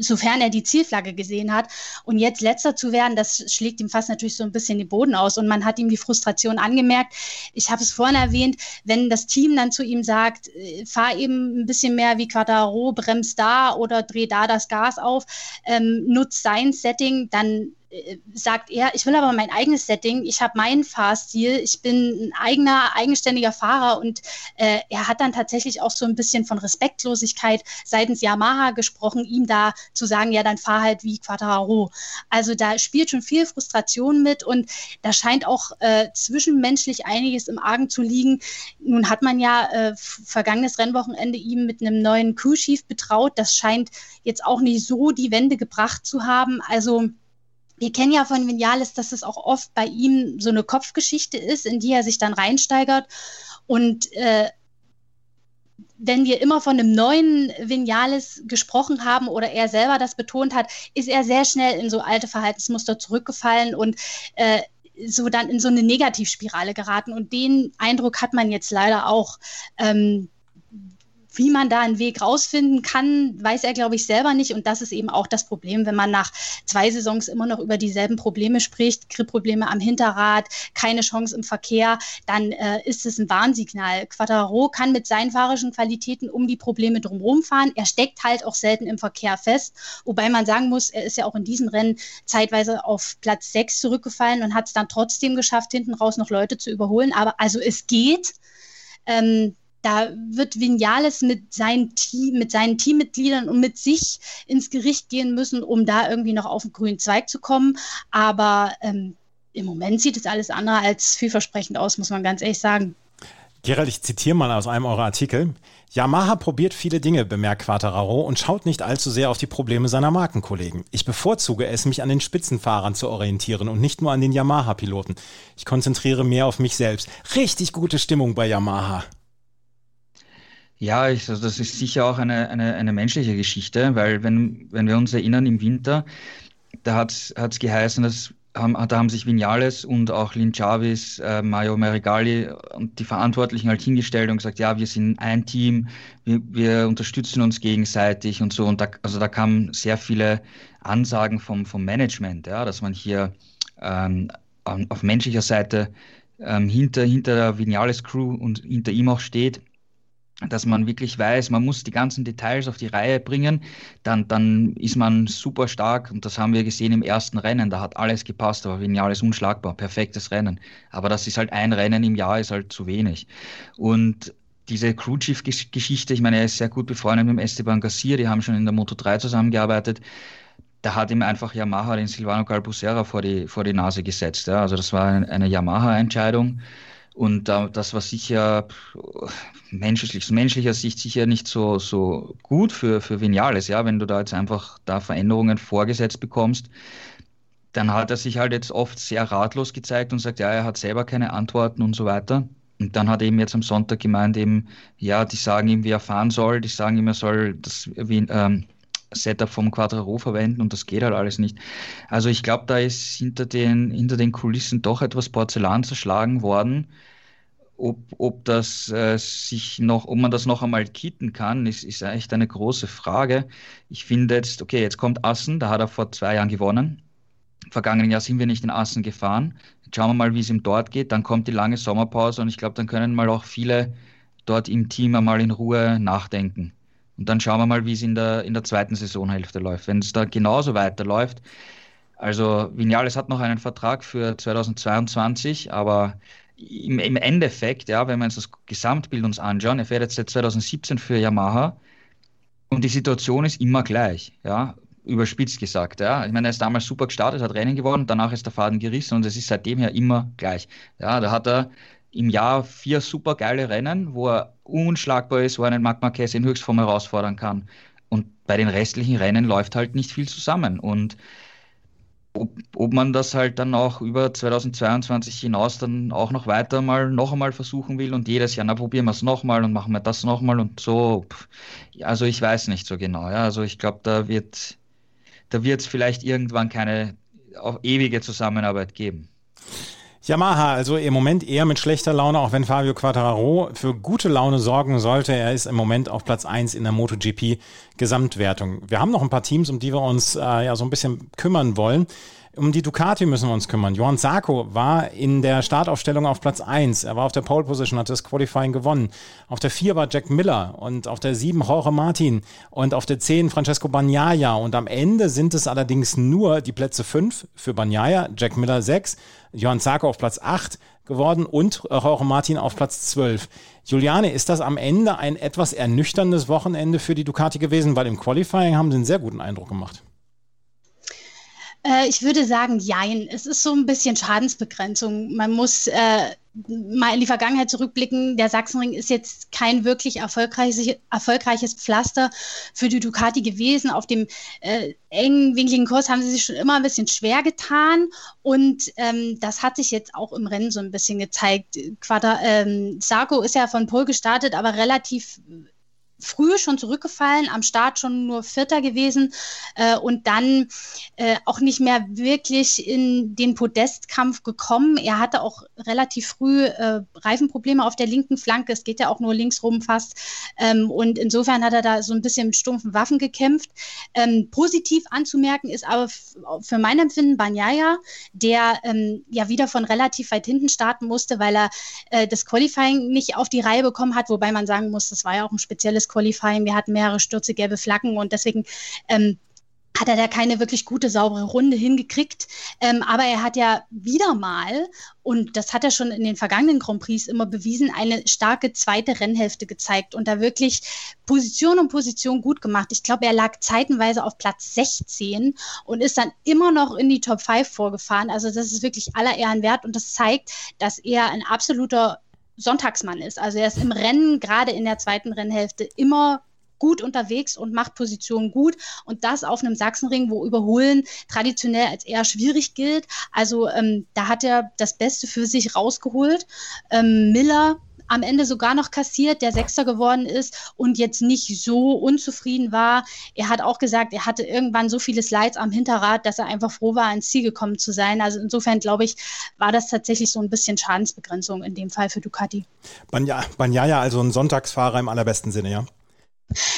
C: sofern er die Zielflagge gesehen hat. Und jetzt letzter zu werden, das schlägt ihm fast natürlich so ein bisschen den Boden aus. Und man hat ihm die Frustration angemerkt. Ich habe es vorhin erwähnt, wenn das Team dann zu ihm sagt, äh, fahr eben ein bisschen mehr wie Quattaro, bremst da oder dreh da das Gas auf, ähm, nutzt sein Setting, dann sagt er, ich will aber mein eigenes Setting, ich habe meinen Fahrstil, ich bin ein eigener, eigenständiger Fahrer und äh, er hat dann tatsächlich auch so ein bisschen von Respektlosigkeit seitens Yamaha gesprochen, ihm da zu sagen, ja, dann fahr halt wie Quattaro. Also da spielt schon viel Frustration mit und da scheint auch äh, zwischenmenschlich einiges im Argen zu liegen. Nun hat man ja äh, vergangenes Rennwochenende ihm mit einem neuen Crew Chief betraut, das scheint jetzt auch nicht so die Wende gebracht zu haben. Also wir kennen ja von Vinales, dass es auch oft bei ihm so eine Kopfgeschichte ist, in die er sich dann reinsteigert. Und äh, wenn wir immer von einem neuen Vinales gesprochen haben oder er selber das betont hat, ist er sehr schnell in so alte Verhaltensmuster zurückgefallen und äh, so dann in so eine Negativspirale geraten. Und den Eindruck hat man jetzt leider auch. Ähm, wie man da einen Weg rausfinden kann, weiß er, glaube ich, selber nicht. Und das ist eben auch das Problem, wenn man nach zwei Saisons immer noch über dieselben Probleme spricht, Gripprobleme am Hinterrad, keine Chance im Verkehr, dann äh, ist es ein Warnsignal. Quattaro kann mit seinen fahrischen Qualitäten um die Probleme drumherum fahren. Er steckt halt auch selten im Verkehr fest. Wobei man sagen muss, er ist ja auch in diesem Rennen zeitweise auf Platz sechs zurückgefallen und hat es dann trotzdem geschafft, hinten raus noch Leute zu überholen. Aber also es geht. Ähm, da wird Vinales mit seinem Team, mit seinen Teammitgliedern und mit sich ins Gericht gehen müssen, um da irgendwie noch auf den grünen Zweig zu kommen. Aber ähm, im Moment sieht es alles andere als vielversprechend aus, muss man ganz ehrlich sagen.
B: Gerald, ich zitiere mal aus einem eurer Artikel. Yamaha probiert viele Dinge, bemerkt Quattararo, und schaut nicht allzu sehr auf die Probleme seiner Markenkollegen. Ich bevorzuge es, mich an den Spitzenfahrern zu orientieren und nicht nur an den Yamaha-Piloten. Ich konzentriere mehr auf mich selbst. Richtig gute Stimmung bei Yamaha.
D: Ja, ich, also das ist sicher auch eine, eine, eine menschliche Geschichte, weil wenn, wenn wir uns erinnern, im Winter, da hat es geheißen, dass haben, da haben sich Vinales und auch Lin Chavis, äh, Mario Merigali und die Verantwortlichen halt hingestellt und gesagt, ja, wir sind ein Team, wir, wir unterstützen uns gegenseitig und so. Und da, also da kamen sehr viele Ansagen vom, vom Management, ja, dass man hier ähm, auf menschlicher Seite ähm, hinter, hinter der Vinales Crew und hinter ihm auch steht, dass man wirklich weiß, man muss die ganzen Details auf die Reihe bringen, dann, dann ist man super stark und das haben wir gesehen im ersten Rennen, da hat alles gepasst, aber Vinales unschlagbar, perfektes Rennen. Aber das ist halt ein Rennen im Jahr, ist halt zu wenig. Und diese Crew Chief Geschichte, ich meine, er ist sehr gut befreundet mit dem Esteban Garcia, die haben schon in der Moto 3 zusammengearbeitet. Da hat ihm einfach Yamaha den Silvano Galbusera vor die, vor die Nase gesetzt. Ja. Also das war eine Yamaha-Entscheidung. Und äh, das war sicher menschlich, aus menschlicher Sicht sicher nicht so, so gut für, für Vinales, ja, wenn du da jetzt einfach da Veränderungen vorgesetzt bekommst. Dann hat er sich halt jetzt oft sehr ratlos gezeigt und sagt, ja, er hat selber keine Antworten und so weiter. Und dann hat er eben jetzt am Sonntag gemeint, eben, ja, die sagen ihm, wie er fahren soll, die sagen ihm, er soll das wie, ähm, Setup vom Quadraro verwenden und das geht halt alles nicht. Also ich glaube, da ist hinter den, hinter den Kulissen doch etwas Porzellan zerschlagen worden. Ob, ob das äh, sich noch, ob man das noch einmal kitten kann, ist, ist echt eine große Frage. Ich finde jetzt, okay, jetzt kommt Assen, da hat er vor zwei Jahren gewonnen. Im vergangenen Jahr sind wir nicht in Assen gefahren. Jetzt schauen wir mal, wie es ihm dort geht. Dann kommt die lange Sommerpause und ich glaube, dann können mal auch viele dort im Team einmal in Ruhe nachdenken. Und dann schauen wir mal, wie es in der, in der zweiten Saisonhälfte läuft. Wenn es da genauso weiterläuft, also Vinales hat noch einen Vertrag für 2022, aber im, im Endeffekt, ja, wenn wir uns das Gesamtbild uns anschauen, er fährt jetzt seit 2017 für Yamaha und die Situation ist immer gleich, ja, überspitzt gesagt, ja. Ich meine, er ist damals super gestartet, hat Rennen gewonnen, danach ist der Faden gerissen und es ist seitdem her immer gleich. Ja, da hat er im Jahr vier super geile Rennen, wo er unschlagbar ist, wo er einen Marc Marquez in Höchstform herausfordern kann. Und bei den restlichen Rennen läuft halt nicht viel zusammen. Und ob, ob man das halt dann auch über 2022 hinaus dann auch noch weiter mal noch einmal versuchen will und jedes Jahr, na probieren wir es nochmal und machen wir das nochmal und so. Also ich weiß nicht so genau. Ja. Also ich glaube, da wird da wird es vielleicht irgendwann keine ewige Zusammenarbeit geben.
B: Yamaha, also im Moment eher mit schlechter Laune, auch wenn Fabio Quattararo für gute Laune sorgen sollte. Er ist im Moment auf Platz 1 in der MotoGP Gesamtwertung. Wir haben noch ein paar Teams, um die wir uns äh, ja so ein bisschen kümmern wollen. Um die Ducati müssen wir uns kümmern. Johann Sarko war in der Startaufstellung auf Platz 1. Er war auf der Pole Position, hat das Qualifying gewonnen. Auf der 4 war Jack Miller und auf der 7 Jorge Martin und auf der 10 Francesco Bagnaia. Und am Ende sind es allerdings nur die Plätze 5 für Bagnaia, Jack Miller 6, Johann Sarko auf Platz 8 geworden und Jorge Martin auf Platz 12. Juliane, ist das am Ende ein etwas ernüchterndes Wochenende für die Ducati gewesen? Weil im Qualifying haben sie einen sehr guten Eindruck gemacht.
C: Äh, ich würde sagen, jein. Es ist so ein bisschen Schadensbegrenzung. Man muss äh, mal in die Vergangenheit zurückblicken. Der Sachsenring ist jetzt kein wirklich erfolgreiches, erfolgreiches Pflaster für die Ducati gewesen. Auf dem äh, engen, winkligen Kurs haben sie sich schon immer ein bisschen schwer getan. Und ähm, das hat sich jetzt auch im Rennen so ein bisschen gezeigt. Quadra, ähm, Sarko ist ja von Pol gestartet, aber relativ früh schon zurückgefallen, am Start schon nur Vierter gewesen äh, und dann äh, auch nicht mehr wirklich in den Podestkampf gekommen. Er hatte auch relativ früh äh, Reifenprobleme auf der linken Flanke. Es geht ja auch nur links rum fast. Ähm, und insofern hat er da so ein bisschen mit stumpfen Waffen gekämpft. Ähm, positiv anzumerken ist aber für mein Empfinden Banyaya, der ähm, ja wieder von relativ weit hinten starten musste, weil er äh, das Qualifying nicht auf die Reihe bekommen hat, wobei man sagen muss, das war ja auch ein spezielles Qualifying. Wir hatten mehrere Stürze, gelbe Flaggen und deswegen ähm, hat er da keine wirklich gute, saubere Runde hingekriegt. Ähm, aber er hat ja wieder mal, und das hat er schon in den vergangenen Grand Prix immer bewiesen, eine starke zweite Rennhälfte gezeigt und da wirklich Position um Position gut gemacht. Ich glaube, er lag zeitenweise auf Platz 16 und ist dann immer noch in die Top 5 vorgefahren. Also das ist wirklich aller Ehren wert und das zeigt, dass er ein absoluter Sonntagsmann ist. Also er ist im Rennen, gerade in der zweiten Rennhälfte, immer gut unterwegs und macht Positionen gut und das auf einem Sachsenring, wo Überholen traditionell als eher schwierig gilt. Also ähm, da hat er das Beste für sich rausgeholt. Ähm, Miller am Ende sogar noch kassiert, der Sechster geworden ist und jetzt nicht so unzufrieden war. Er hat auch gesagt, er hatte irgendwann so viele Slides am Hinterrad, dass er einfach froh war, ans Ziel gekommen zu sein. Also insofern glaube ich, war das tatsächlich so ein bisschen Schadensbegrenzung in dem Fall für Ducati.
B: Banja, Banjaya, also ein Sonntagsfahrer im allerbesten Sinne, ja?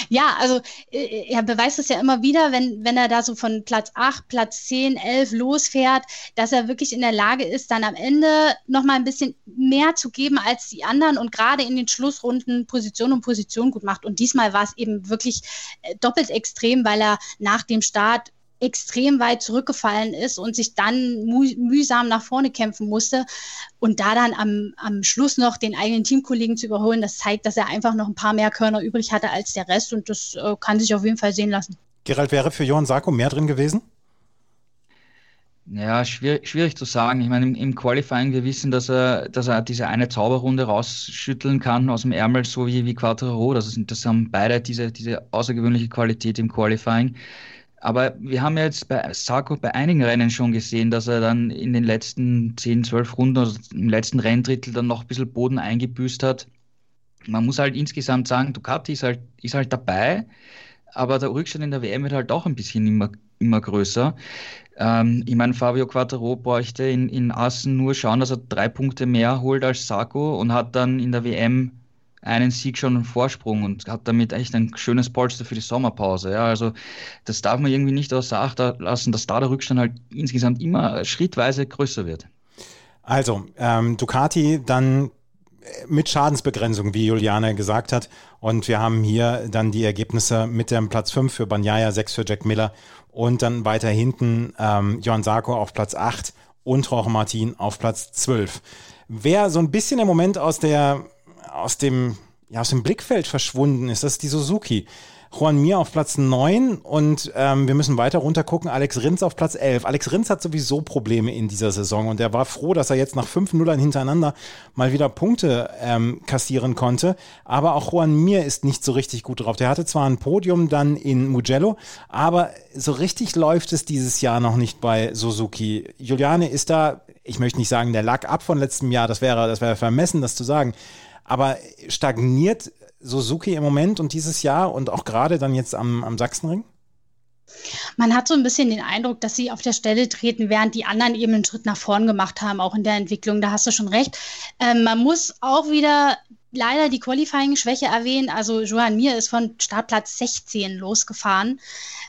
C: Ja, also äh, er beweist es ja immer wieder, wenn, wenn er da so von Platz 8, Platz 10, 11 losfährt, dass er wirklich in der Lage ist, dann am Ende nochmal ein bisschen mehr zu geben als die anderen und gerade in den Schlussrunden Position um Position gut macht. Und diesmal war es eben wirklich äh, doppelt extrem, weil er nach dem Start extrem weit zurückgefallen ist und sich dann müh mühsam nach vorne kämpfen musste. Und da dann am, am Schluss noch den eigenen Teamkollegen zu überholen, das zeigt, dass er einfach noch ein paar mehr Körner übrig hatte als der Rest und das äh, kann sich auf jeden Fall sehen lassen.
B: Gerald, wäre für Johann Sarko mehr drin gewesen?
D: Ja, schwierig, schwierig zu sagen. Ich meine, im, im, Qualifying, wir wissen, dass er, dass er diese eine Zauberrunde rausschütteln kann aus dem Ärmel, so wie, wie Quattro. Das, das haben beide diese, diese außergewöhnliche Qualität im Qualifying. Aber wir haben ja jetzt bei Sarko bei einigen Rennen schon gesehen, dass er dann in den letzten 10, 12 Runden, also im letzten Renndrittel dann noch ein bisschen Boden eingebüßt hat. Man muss halt insgesamt sagen, Ducati ist halt, ist halt dabei, aber der Rückstand in der WM wird halt auch ein bisschen immer, immer größer. Ähm, ich meine, Fabio Quattro bräuchte in, in Assen nur schauen, dass er drei Punkte mehr holt als Sarko und hat dann in der WM einen Sieg schon einen Vorsprung und hat damit echt ein schönes Polster für die Sommerpause. Ja, also das darf man irgendwie nicht außer Acht lassen, dass da der Rückstand halt insgesamt immer schrittweise größer wird.
B: Also, ähm, Ducati dann mit Schadensbegrenzung, wie Juliane gesagt hat. Und wir haben hier dann die Ergebnisse mit dem Platz 5 für Banyaya, 6 für Jack Miller und dann weiter hinten ähm, Johann Sarko auf Platz 8 und Jorge Martin auf Platz 12. Wer so ein bisschen im Moment aus der aus dem, ja, aus dem Blickfeld verschwunden ist. Das ist die Suzuki. Juan Mir auf Platz 9 und ähm, wir müssen weiter runter gucken. Alex Rins auf Platz 11. Alex Rins hat sowieso Probleme in dieser Saison und er war froh, dass er jetzt nach fünf Nullern hintereinander mal wieder Punkte ähm, kassieren konnte. Aber auch Juan Mir ist nicht so richtig gut drauf. Der hatte zwar ein Podium dann in Mugello, aber so richtig läuft es dieses Jahr noch nicht bei Suzuki. Juliane ist da, ich möchte nicht sagen, der lag ab von letztem Jahr, das wäre, das wäre vermessen, das zu sagen. Aber stagniert Suzuki im Moment und dieses Jahr und auch gerade dann jetzt am, am Sachsenring?
C: Man hat so ein bisschen den Eindruck, dass sie auf der Stelle treten, während die anderen eben einen Schritt nach vorn gemacht haben, auch in der Entwicklung. Da hast du schon recht. Ähm, man muss auch wieder leider die Qualifying-Schwäche erwähnen. Also Johan Mir ist von Startplatz 16 losgefahren.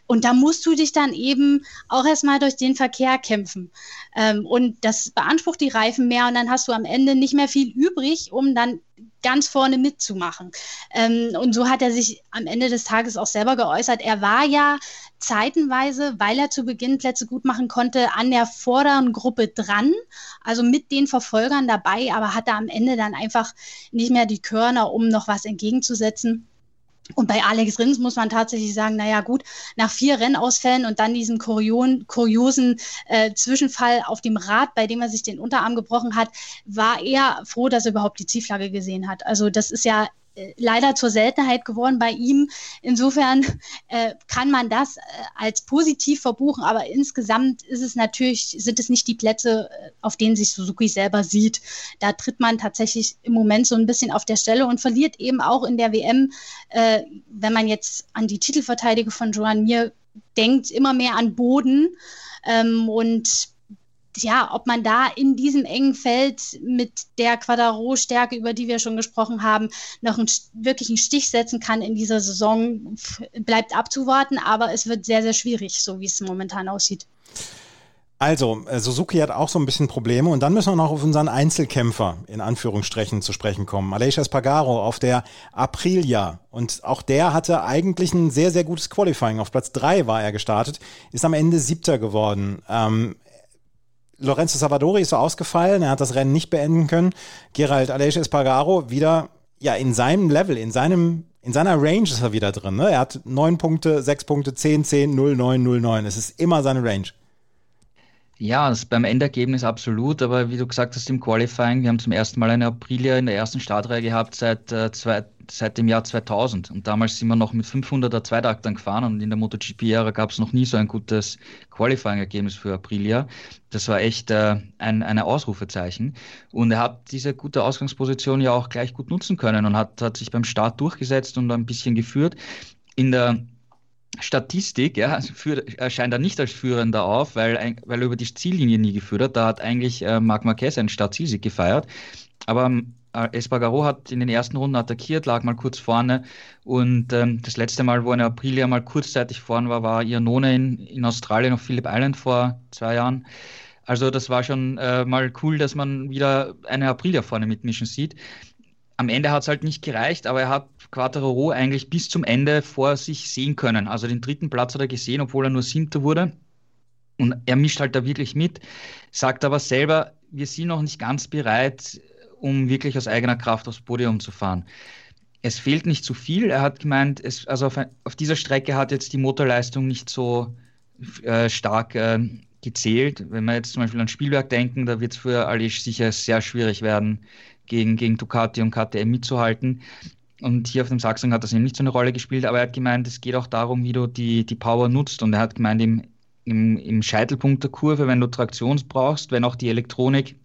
C: Und da musst du dich dann eben auch erstmal durch den Verkehr kämpfen. Ähm, und das beansprucht die Reifen mehr und dann hast du am Ende nicht mehr viel übrig, um dann ganz vorne mitzumachen. Ähm, und so hat er sich am Ende des Tages auch selber geäußert. Er war ja zeitenweise, weil er zu Beginn Plätze gut machen konnte, an der vorderen Gruppe dran, also mit den Verfolgern dabei, aber hatte am Ende dann einfach nicht mehr die Körner, um noch was entgegenzusetzen. Und bei Alex Rins muss man tatsächlich sagen, naja gut, nach vier Rennausfällen und dann diesen kurion, kuriosen äh, Zwischenfall auf dem Rad, bei dem er sich den Unterarm gebrochen hat, war er froh, dass er überhaupt die Zielflagge gesehen hat. Also das ist ja leider zur Seltenheit geworden bei ihm. Insofern äh, kann man das äh, als positiv verbuchen, aber insgesamt ist es natürlich, sind es nicht die Plätze, äh, auf denen sich Suzuki selber sieht. Da tritt man tatsächlich im Moment so ein bisschen auf der Stelle und verliert eben auch in der WM, äh, wenn man jetzt an die Titelverteidigung von Joan Mir denkt, immer mehr an Boden. Ähm, und ja, ob man da in diesem engen Feld mit der Quadro-Stärke, über die wir schon gesprochen haben, noch einen, wirklich einen Stich setzen kann in dieser Saison, bleibt abzuwarten, aber es wird sehr, sehr schwierig, so wie es momentan aussieht.
B: Also, äh, Suzuki hat auch so ein bisschen Probleme und dann müssen wir noch auf unseren Einzelkämpfer in Anführungsstrichen zu sprechen kommen. Aleix Espargaro auf der Aprilia und auch der hatte eigentlich ein sehr, sehr gutes Qualifying. Auf Platz drei war er gestartet, ist am Ende siebter geworden. Ähm, Lorenzo Savadori ist so ausgefallen, er hat das Rennen nicht beenden können. Gerald Aleix Espargaro wieder ja in seinem Level, in seinem in seiner Range ist er wieder drin. Ne? Er hat 9 Punkte, 6 Punkte, 10, 10, 0, 9, 0, 9. Es ist immer seine Range.
D: Ja, das beim Endergebnis absolut, aber wie du gesagt hast im Qualifying, wir haben zum ersten Mal eine Aprilia in der ersten Startreihe gehabt seit, äh, seit dem Jahr 2000 und damals sind wir noch mit 500er Zweitaktern gefahren und in der MotoGP-Ära gab es noch nie so ein gutes Qualifying-Ergebnis für Aprilia. Das war echt äh, ein eine Ausrufezeichen und er hat diese gute Ausgangsposition ja auch gleich gut nutzen können und hat, hat sich beim Start durchgesetzt und ein bisschen geführt. In der Statistik, ja, führt, erscheint er nicht als Führender auf, weil, weil er über die Ziellinie nie geführt hat. Da hat eigentlich äh, Marc Marquez einen Startzielsieg gefeiert. Aber Espargaro hat in den ersten Runden attackiert, lag mal kurz vorne und ähm, das letzte Mal, wo eine Aprilia mal kurzzeitig vorne war, war Iannone in, in Australien auf Phillip Island vor zwei Jahren. Also das war schon äh, mal cool, dass man wieder eine Aprilia vorne mitmischen sieht. Am Ende hat es halt nicht gereicht, aber er hat Quattro eigentlich bis zum Ende vor sich sehen können. Also den dritten Platz hat er gesehen, obwohl er nur Siebter wurde. Und er mischt halt da wirklich mit, sagt aber selber, wir sind noch nicht ganz bereit, um wirklich aus eigener Kraft aufs Podium zu fahren. Es fehlt nicht zu viel. Er hat gemeint, es, also auf, auf, dieser Strecke hat jetzt die Motorleistung nicht so äh, stark äh, gezählt. Wenn wir jetzt zum Beispiel an Spielwerk denken, da wird es für Alish sicher sehr schwierig werden, gegen, gegen Ducati und KTM mitzuhalten. Und hier auf dem Sachsen hat das eben nicht so eine Rolle gespielt, aber er hat gemeint, es geht auch darum, wie du die, die Power nutzt. Und er hat gemeint, im, im, im Scheitelpunkt der Kurve, wenn du Traktion brauchst, wenn auch die Elektronik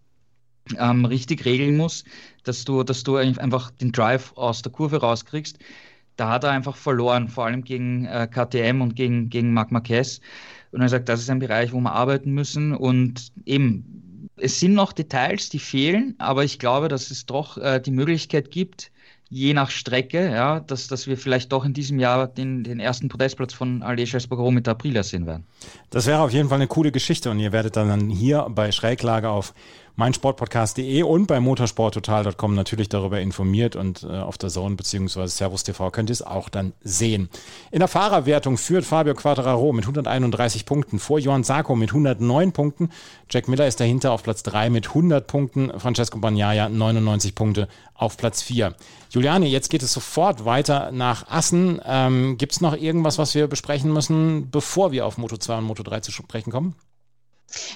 D: ähm, richtig regeln muss, dass du, dass du einfach den Drive aus der Kurve rauskriegst. Da hat er einfach verloren, vor allem gegen äh, KTM und gegen, gegen Marc Marquez. Und er sagt, das ist ein Bereich, wo wir arbeiten müssen. Und eben, es sind noch Details, die fehlen, aber ich glaube, dass es doch äh, die Möglichkeit gibt, je nach Strecke, ja, dass, dass wir vielleicht doch in diesem Jahr den, den ersten Podestplatz von Aleix Espargaro mit Aprilia sehen werden.
B: Das wäre auf jeden Fall eine coole Geschichte und ihr werdet dann hier bei Schräglage auf meinsportpodcast.de und bei motorsporttotal.com natürlich darüber informiert und äh, auf der Zone bzw. Servus TV könnt ihr es auch dann sehen. In der Fahrerwertung führt Fabio Quattararo mit 131 Punkten vor Johann Sarko mit 109 Punkten. Jack Miller ist dahinter auf Platz 3 mit 100 Punkten. Francesco Bagnaia 99 Punkte auf Platz 4. Juliane, jetzt geht es sofort weiter nach Assen. Ähm, Gibt es noch irgendwas, was wir besprechen müssen, bevor wir auf Moto 2 und Moto 3 zu sprechen kommen?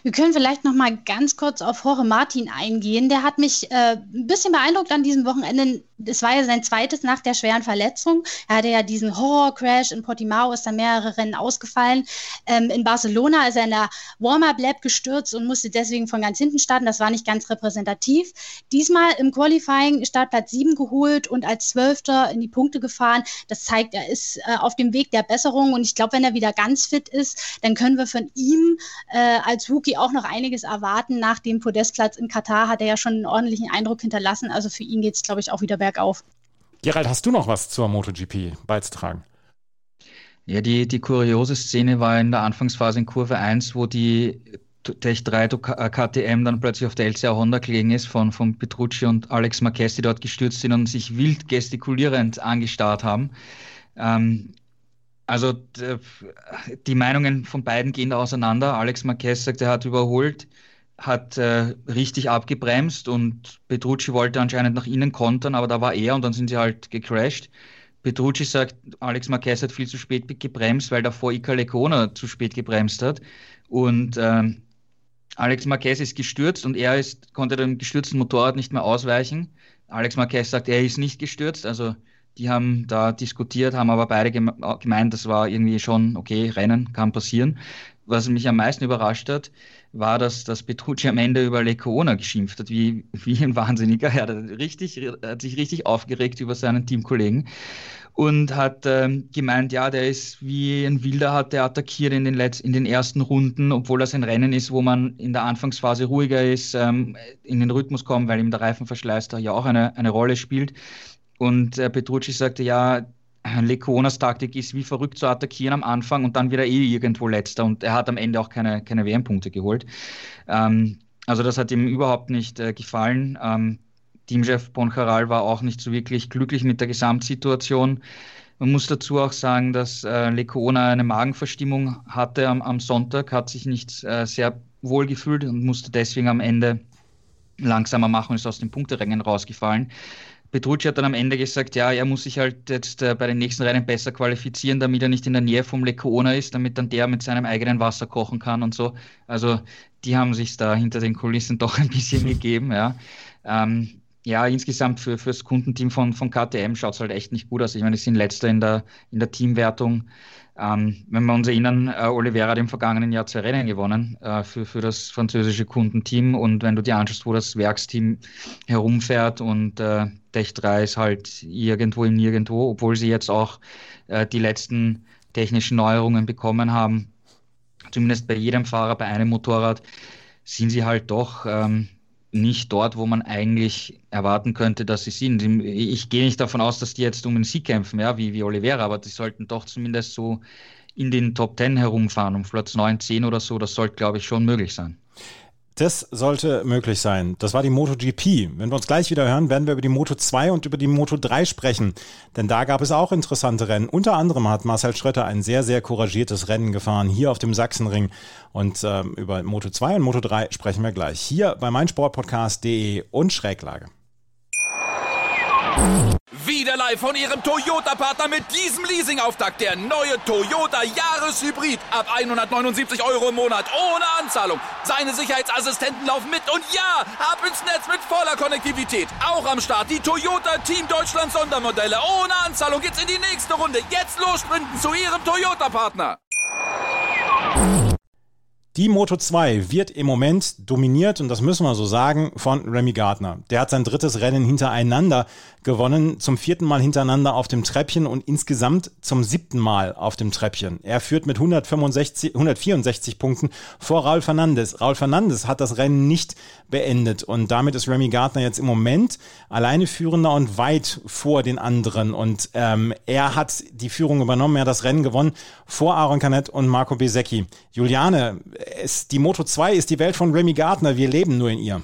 C: Wir können vielleicht noch mal ganz kurz auf Jorge Martin eingehen. Der hat mich äh, ein bisschen beeindruckt an diesem Wochenende. Es war ja sein zweites nach der schweren Verletzung. Er hatte ja diesen Horror-Crash in Portimao, ist dann mehrere Rennen ausgefallen. Ähm, in Barcelona ist er in der Warm-Up-Lab gestürzt und musste deswegen von ganz hinten starten. Das war nicht ganz repräsentativ. Diesmal im Qualifying Startplatz 7 geholt und als Zwölfter in die Punkte gefahren. Das zeigt, er ist äh, auf dem Weg der Besserung und ich glaube, wenn er wieder ganz fit ist, dann können wir von ihm äh, als Rookie auch noch einiges erwarten. Nach dem Podestplatz in Katar hat er ja schon einen ordentlichen Eindruck hinterlassen. Also für ihn geht es, glaube ich, auch wieder bergauf.
B: Gerald, hast du noch was zur MotoGP beizutragen?
D: Ja, die, die kuriose Szene war in der Anfangsphase in Kurve 1, wo die Tech 3 KTM dann plötzlich auf der LCA Honda gelegen ist von, von Petrucci und Alex Marquez, die dort gestürzt sind und sich wild gestikulierend angestarrt haben. Ähm, also die Meinungen von beiden gehen da auseinander. Alex Marquez sagt, er hat überholt, hat äh, richtig abgebremst und Petrucci wollte anscheinend nach innen kontern, aber da war er und dann sind sie halt gecrashed. Petrucci sagt, Alex Marquez hat viel zu spät gebremst, weil davor Ica Lecona zu spät gebremst hat. Und ähm, Alex Marquez ist gestürzt und er ist, konnte dem gestürzten Motorrad nicht mehr ausweichen. Alex Marquez sagt, er ist nicht gestürzt, also die haben da diskutiert, haben aber beide gemeint, das war irgendwie schon okay, Rennen kann passieren. Was mich am meisten überrascht hat, war, dass, dass Petrucci am Ende über Lecona geschimpft hat, wie, wie ein Wahnsinniger. Er hat, richtig, hat sich richtig aufgeregt über seinen Teamkollegen und hat ähm, gemeint, ja, der ist wie ein Wilder, hat der attackiert in den, Letz-, in den ersten Runden, obwohl das ein Rennen ist, wo man in der Anfangsphase ruhiger ist, ähm, in den Rhythmus kommt, weil ihm der Reifenverschleiß da ja auch eine, eine Rolle spielt. Und äh, Petrucci sagte, ja, Leconas Taktik ist wie verrückt zu attackieren am Anfang und dann wieder eh irgendwo letzter. Und er hat am Ende auch keine, keine WM-Punkte geholt. Ähm, also das hat ihm überhaupt nicht äh, gefallen. Ähm, Teamchef Boncharal war auch nicht so wirklich glücklich mit der Gesamtsituation. Man muss dazu auch sagen, dass äh, Lecona eine Magenverstimmung hatte am, am Sonntag, hat sich nicht äh, sehr wohl gefühlt und musste deswegen am Ende langsamer machen und ist aus den Punkterängen rausgefallen. Petrucci hat dann am Ende gesagt, ja, er muss sich halt jetzt äh, bei den nächsten Rennen besser qualifizieren, damit er nicht in der Nähe vom Lecona ist, damit dann der mit seinem eigenen Wasser kochen kann und so. Also die haben sich da hinter den Kulissen doch ein bisschen gegeben, ja. Ähm, ja, insgesamt für, für das Kundenteam von, von KTM schaut es halt echt nicht gut aus. Ich meine, sie sind letzter in der, in der Teamwertung. Ähm, wenn wir uns erinnern, äh, Oliveira hat im vergangenen Jahr zwei Rennen gewonnen äh, für, für das französische Kundenteam. Und wenn du dir anschaust, wo das Werksteam herumfährt und äh, Tech 3 ist halt irgendwo im Nirgendwo, obwohl sie jetzt auch äh, die letzten technischen Neuerungen bekommen haben, zumindest bei jedem Fahrer, bei einem Motorrad, sind sie halt doch ähm, nicht dort, wo man eigentlich erwarten könnte, dass sie sind. Ich gehe nicht davon aus, dass die jetzt um den Sieg kämpfen, ja, wie, wie Oliveira, aber die sollten doch zumindest so in den Top 10 herumfahren, um Platz 9, 10 oder so. Das sollte, glaube ich, schon möglich sein.
B: Das sollte möglich sein. Das war die MotoGP. Wenn wir uns gleich wieder hören, werden wir über die Moto 2 und über die Moto 3 sprechen. Denn da gab es auch interessante Rennen. Unter anderem hat Marcel Schröter ein sehr, sehr couragiertes Rennen gefahren hier auf dem Sachsenring. Und äh, über Moto 2 und Moto 3 sprechen wir gleich. Hier bei meinsportpodcast.de und Schräglage.
F: Wieder live von Ihrem Toyota-Partner mit diesem Leasing-Auftakt. Der neue Toyota Jahreshybrid. Ab 179 Euro im Monat. Ohne Anzahlung. Seine Sicherheitsassistenten laufen mit. Und ja, ab ins Netz mit voller Konnektivität. Auch am Start die Toyota Team Deutschland Sondermodelle. Ohne Anzahlung geht's in die nächste Runde. Jetzt los sprinten zu Ihrem Toyota-Partner.
B: Die Moto 2 wird im Moment dominiert, und das müssen wir so sagen, von Remy Gardner. Der hat sein drittes Rennen hintereinander gewonnen, zum vierten Mal hintereinander auf dem Treppchen und insgesamt zum siebten Mal auf dem Treppchen. Er führt mit 165, 164 Punkten vor Raul Fernandes. Raul Fernandes hat das Rennen nicht beendet und damit ist Remy Gardner jetzt im Moment alleine führender und weit vor den anderen und ähm, er hat die Führung übernommen, er hat das Rennen gewonnen vor Aaron Canet und Marco Besecchi. Juliane, es, die Moto 2 ist die Welt von Remy Gardner. Wir leben nur in ihr.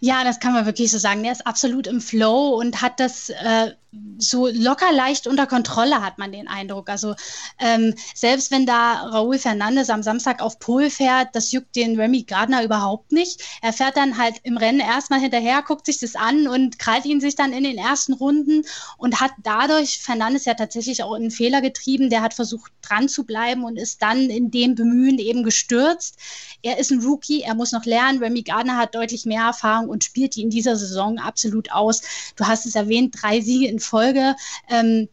C: Ja, das kann man wirklich so sagen. Der ist absolut im Flow und hat das äh, so locker leicht unter Kontrolle, hat man den Eindruck. Also ähm, selbst wenn da Raúl Fernandes am Samstag auf Pol fährt, das juckt den Remy Gardner überhaupt nicht. Er fährt dann halt im Rennen erstmal hinterher, guckt sich das an und krallt ihn sich dann in den ersten Runden und hat dadurch Fernandes ja tatsächlich auch einen Fehler getrieben. Der hat versucht dran zu bleiben und ist dann in dem Bemühen eben gestürzt. Er ist ein Rookie, er muss noch lernen. Remy Gardner hat deutlich mehr Erfahrung und spielt die in dieser Saison absolut aus. Du hast es erwähnt, drei Siege in Folge. Ähm,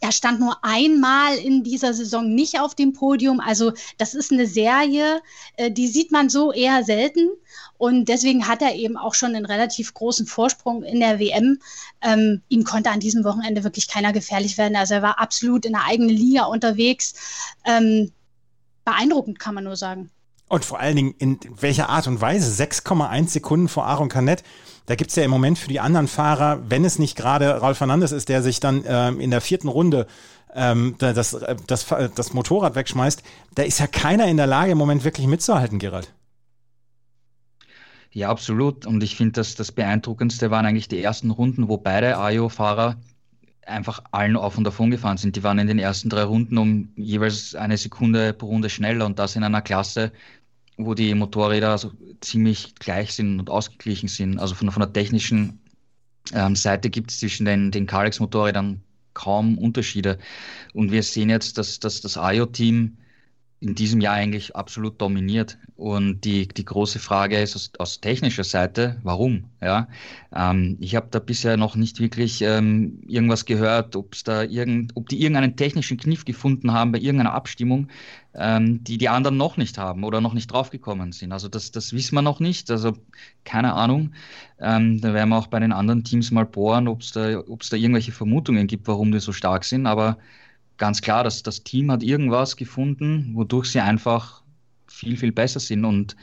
C: er stand nur einmal in dieser Saison nicht auf dem Podium. Also das ist eine Serie, äh, die sieht man so eher selten. Und deswegen hat er eben auch schon einen relativ großen Vorsprung in der WM. Ähm, ihm konnte an diesem Wochenende wirklich keiner gefährlich werden. Also er war absolut in der eigenen Liga unterwegs. Ähm, beeindruckend, kann man nur sagen.
B: Und vor allen Dingen in welcher Art und Weise? 6,1 Sekunden vor Aaron Canet. Da gibt es ja im Moment für die anderen Fahrer, wenn es nicht gerade Ralf Fernandes ist, der sich dann ähm, in der vierten Runde ähm, das, das, das Motorrad wegschmeißt, da ist ja keiner in der Lage, im Moment wirklich mitzuhalten, Gerald.
D: Ja, absolut. Und ich finde, dass das Beeindruckendste waren eigentlich die ersten Runden, wo beide AIO-Fahrer einfach allen auf und davon gefahren sind. Die waren in den ersten drei Runden um jeweils eine Sekunde pro Runde schneller und das in einer Klasse, wo die Motorräder also ziemlich gleich sind und ausgeglichen sind. Also von, von der technischen ähm, Seite gibt es zwischen den, den Kalex-Motorrädern kaum Unterschiede. Und wir sehen jetzt, dass, dass das IO-Team in diesem Jahr eigentlich absolut dominiert. Und die, die große Frage ist aus, aus technischer Seite, warum? Ja, ähm, ich habe da bisher noch nicht wirklich ähm, irgendwas gehört, ob da irgend, ob die irgendeinen technischen Kniff gefunden haben bei irgendeiner Abstimmung, ähm, die die anderen noch nicht haben oder noch nicht draufgekommen sind. Also das, das wissen wir noch nicht. Also keine Ahnung. Ähm, da werden wir auch bei den anderen Teams mal bohren, ob es da, ob's da irgendwelche Vermutungen gibt, warum die so stark sind. Aber ganz klar, dass das Team hat irgendwas gefunden, wodurch sie einfach viel, viel besser sind. Und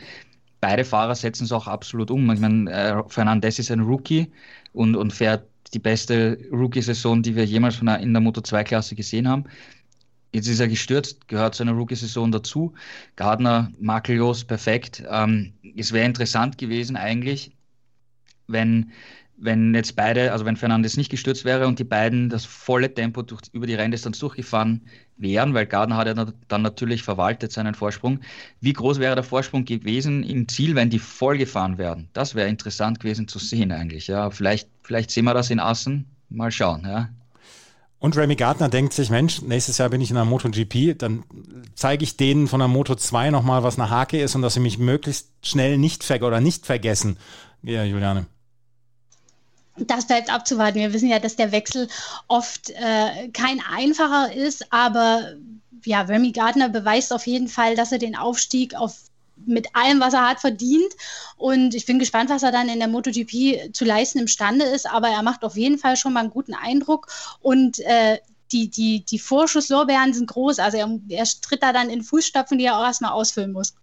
D: beide Fahrer setzen es auch absolut um. Ich meine, äh, Fernandez ist ein Rookie und, und fährt die beste Rookie-Saison, die wir jemals von in der Moto2-Klasse gesehen haben. Jetzt ist er gestürzt, gehört zu einer Rookie-Saison dazu. Gardner makellos, perfekt. Ähm, es wäre interessant gewesen eigentlich, wenn wenn jetzt beide, also wenn Fernandes nicht gestürzt wäre und die beiden das volle Tempo durch, über die Renndistanz durchgefahren wären, weil Gardner hat ja dann natürlich verwaltet seinen Vorsprung. Wie groß wäre der Vorsprung gewesen im Ziel, wenn die voll gefahren wären? Das wäre interessant gewesen zu sehen eigentlich. Ja, vielleicht, vielleicht sehen wir das in Assen. Mal schauen. Ja.
B: Und Remy Gardner denkt sich, Mensch, nächstes Jahr bin ich in der MotoGP, dann zeige ich denen von der Moto 2 nochmal, was eine Hake ist und dass sie mich möglichst schnell nicht ver oder nicht vergessen. Ja, Juliane
C: das bleibt abzuwarten. Wir wissen ja, dass der Wechsel oft äh, kein einfacher ist, aber ja, Remy Gardner beweist auf jeden Fall, dass er den Aufstieg auf mit allem, was er hat, verdient. Und ich bin gespannt, was er dann in der MotoGP zu leisten imstande ist. Aber er macht auf jeden Fall schon mal einen guten Eindruck. Und äh, die, die, die Vorschusslorbeeren sind groß. Also er, er tritt da dann in Fußstapfen, die er auch erstmal ausfüllen muss.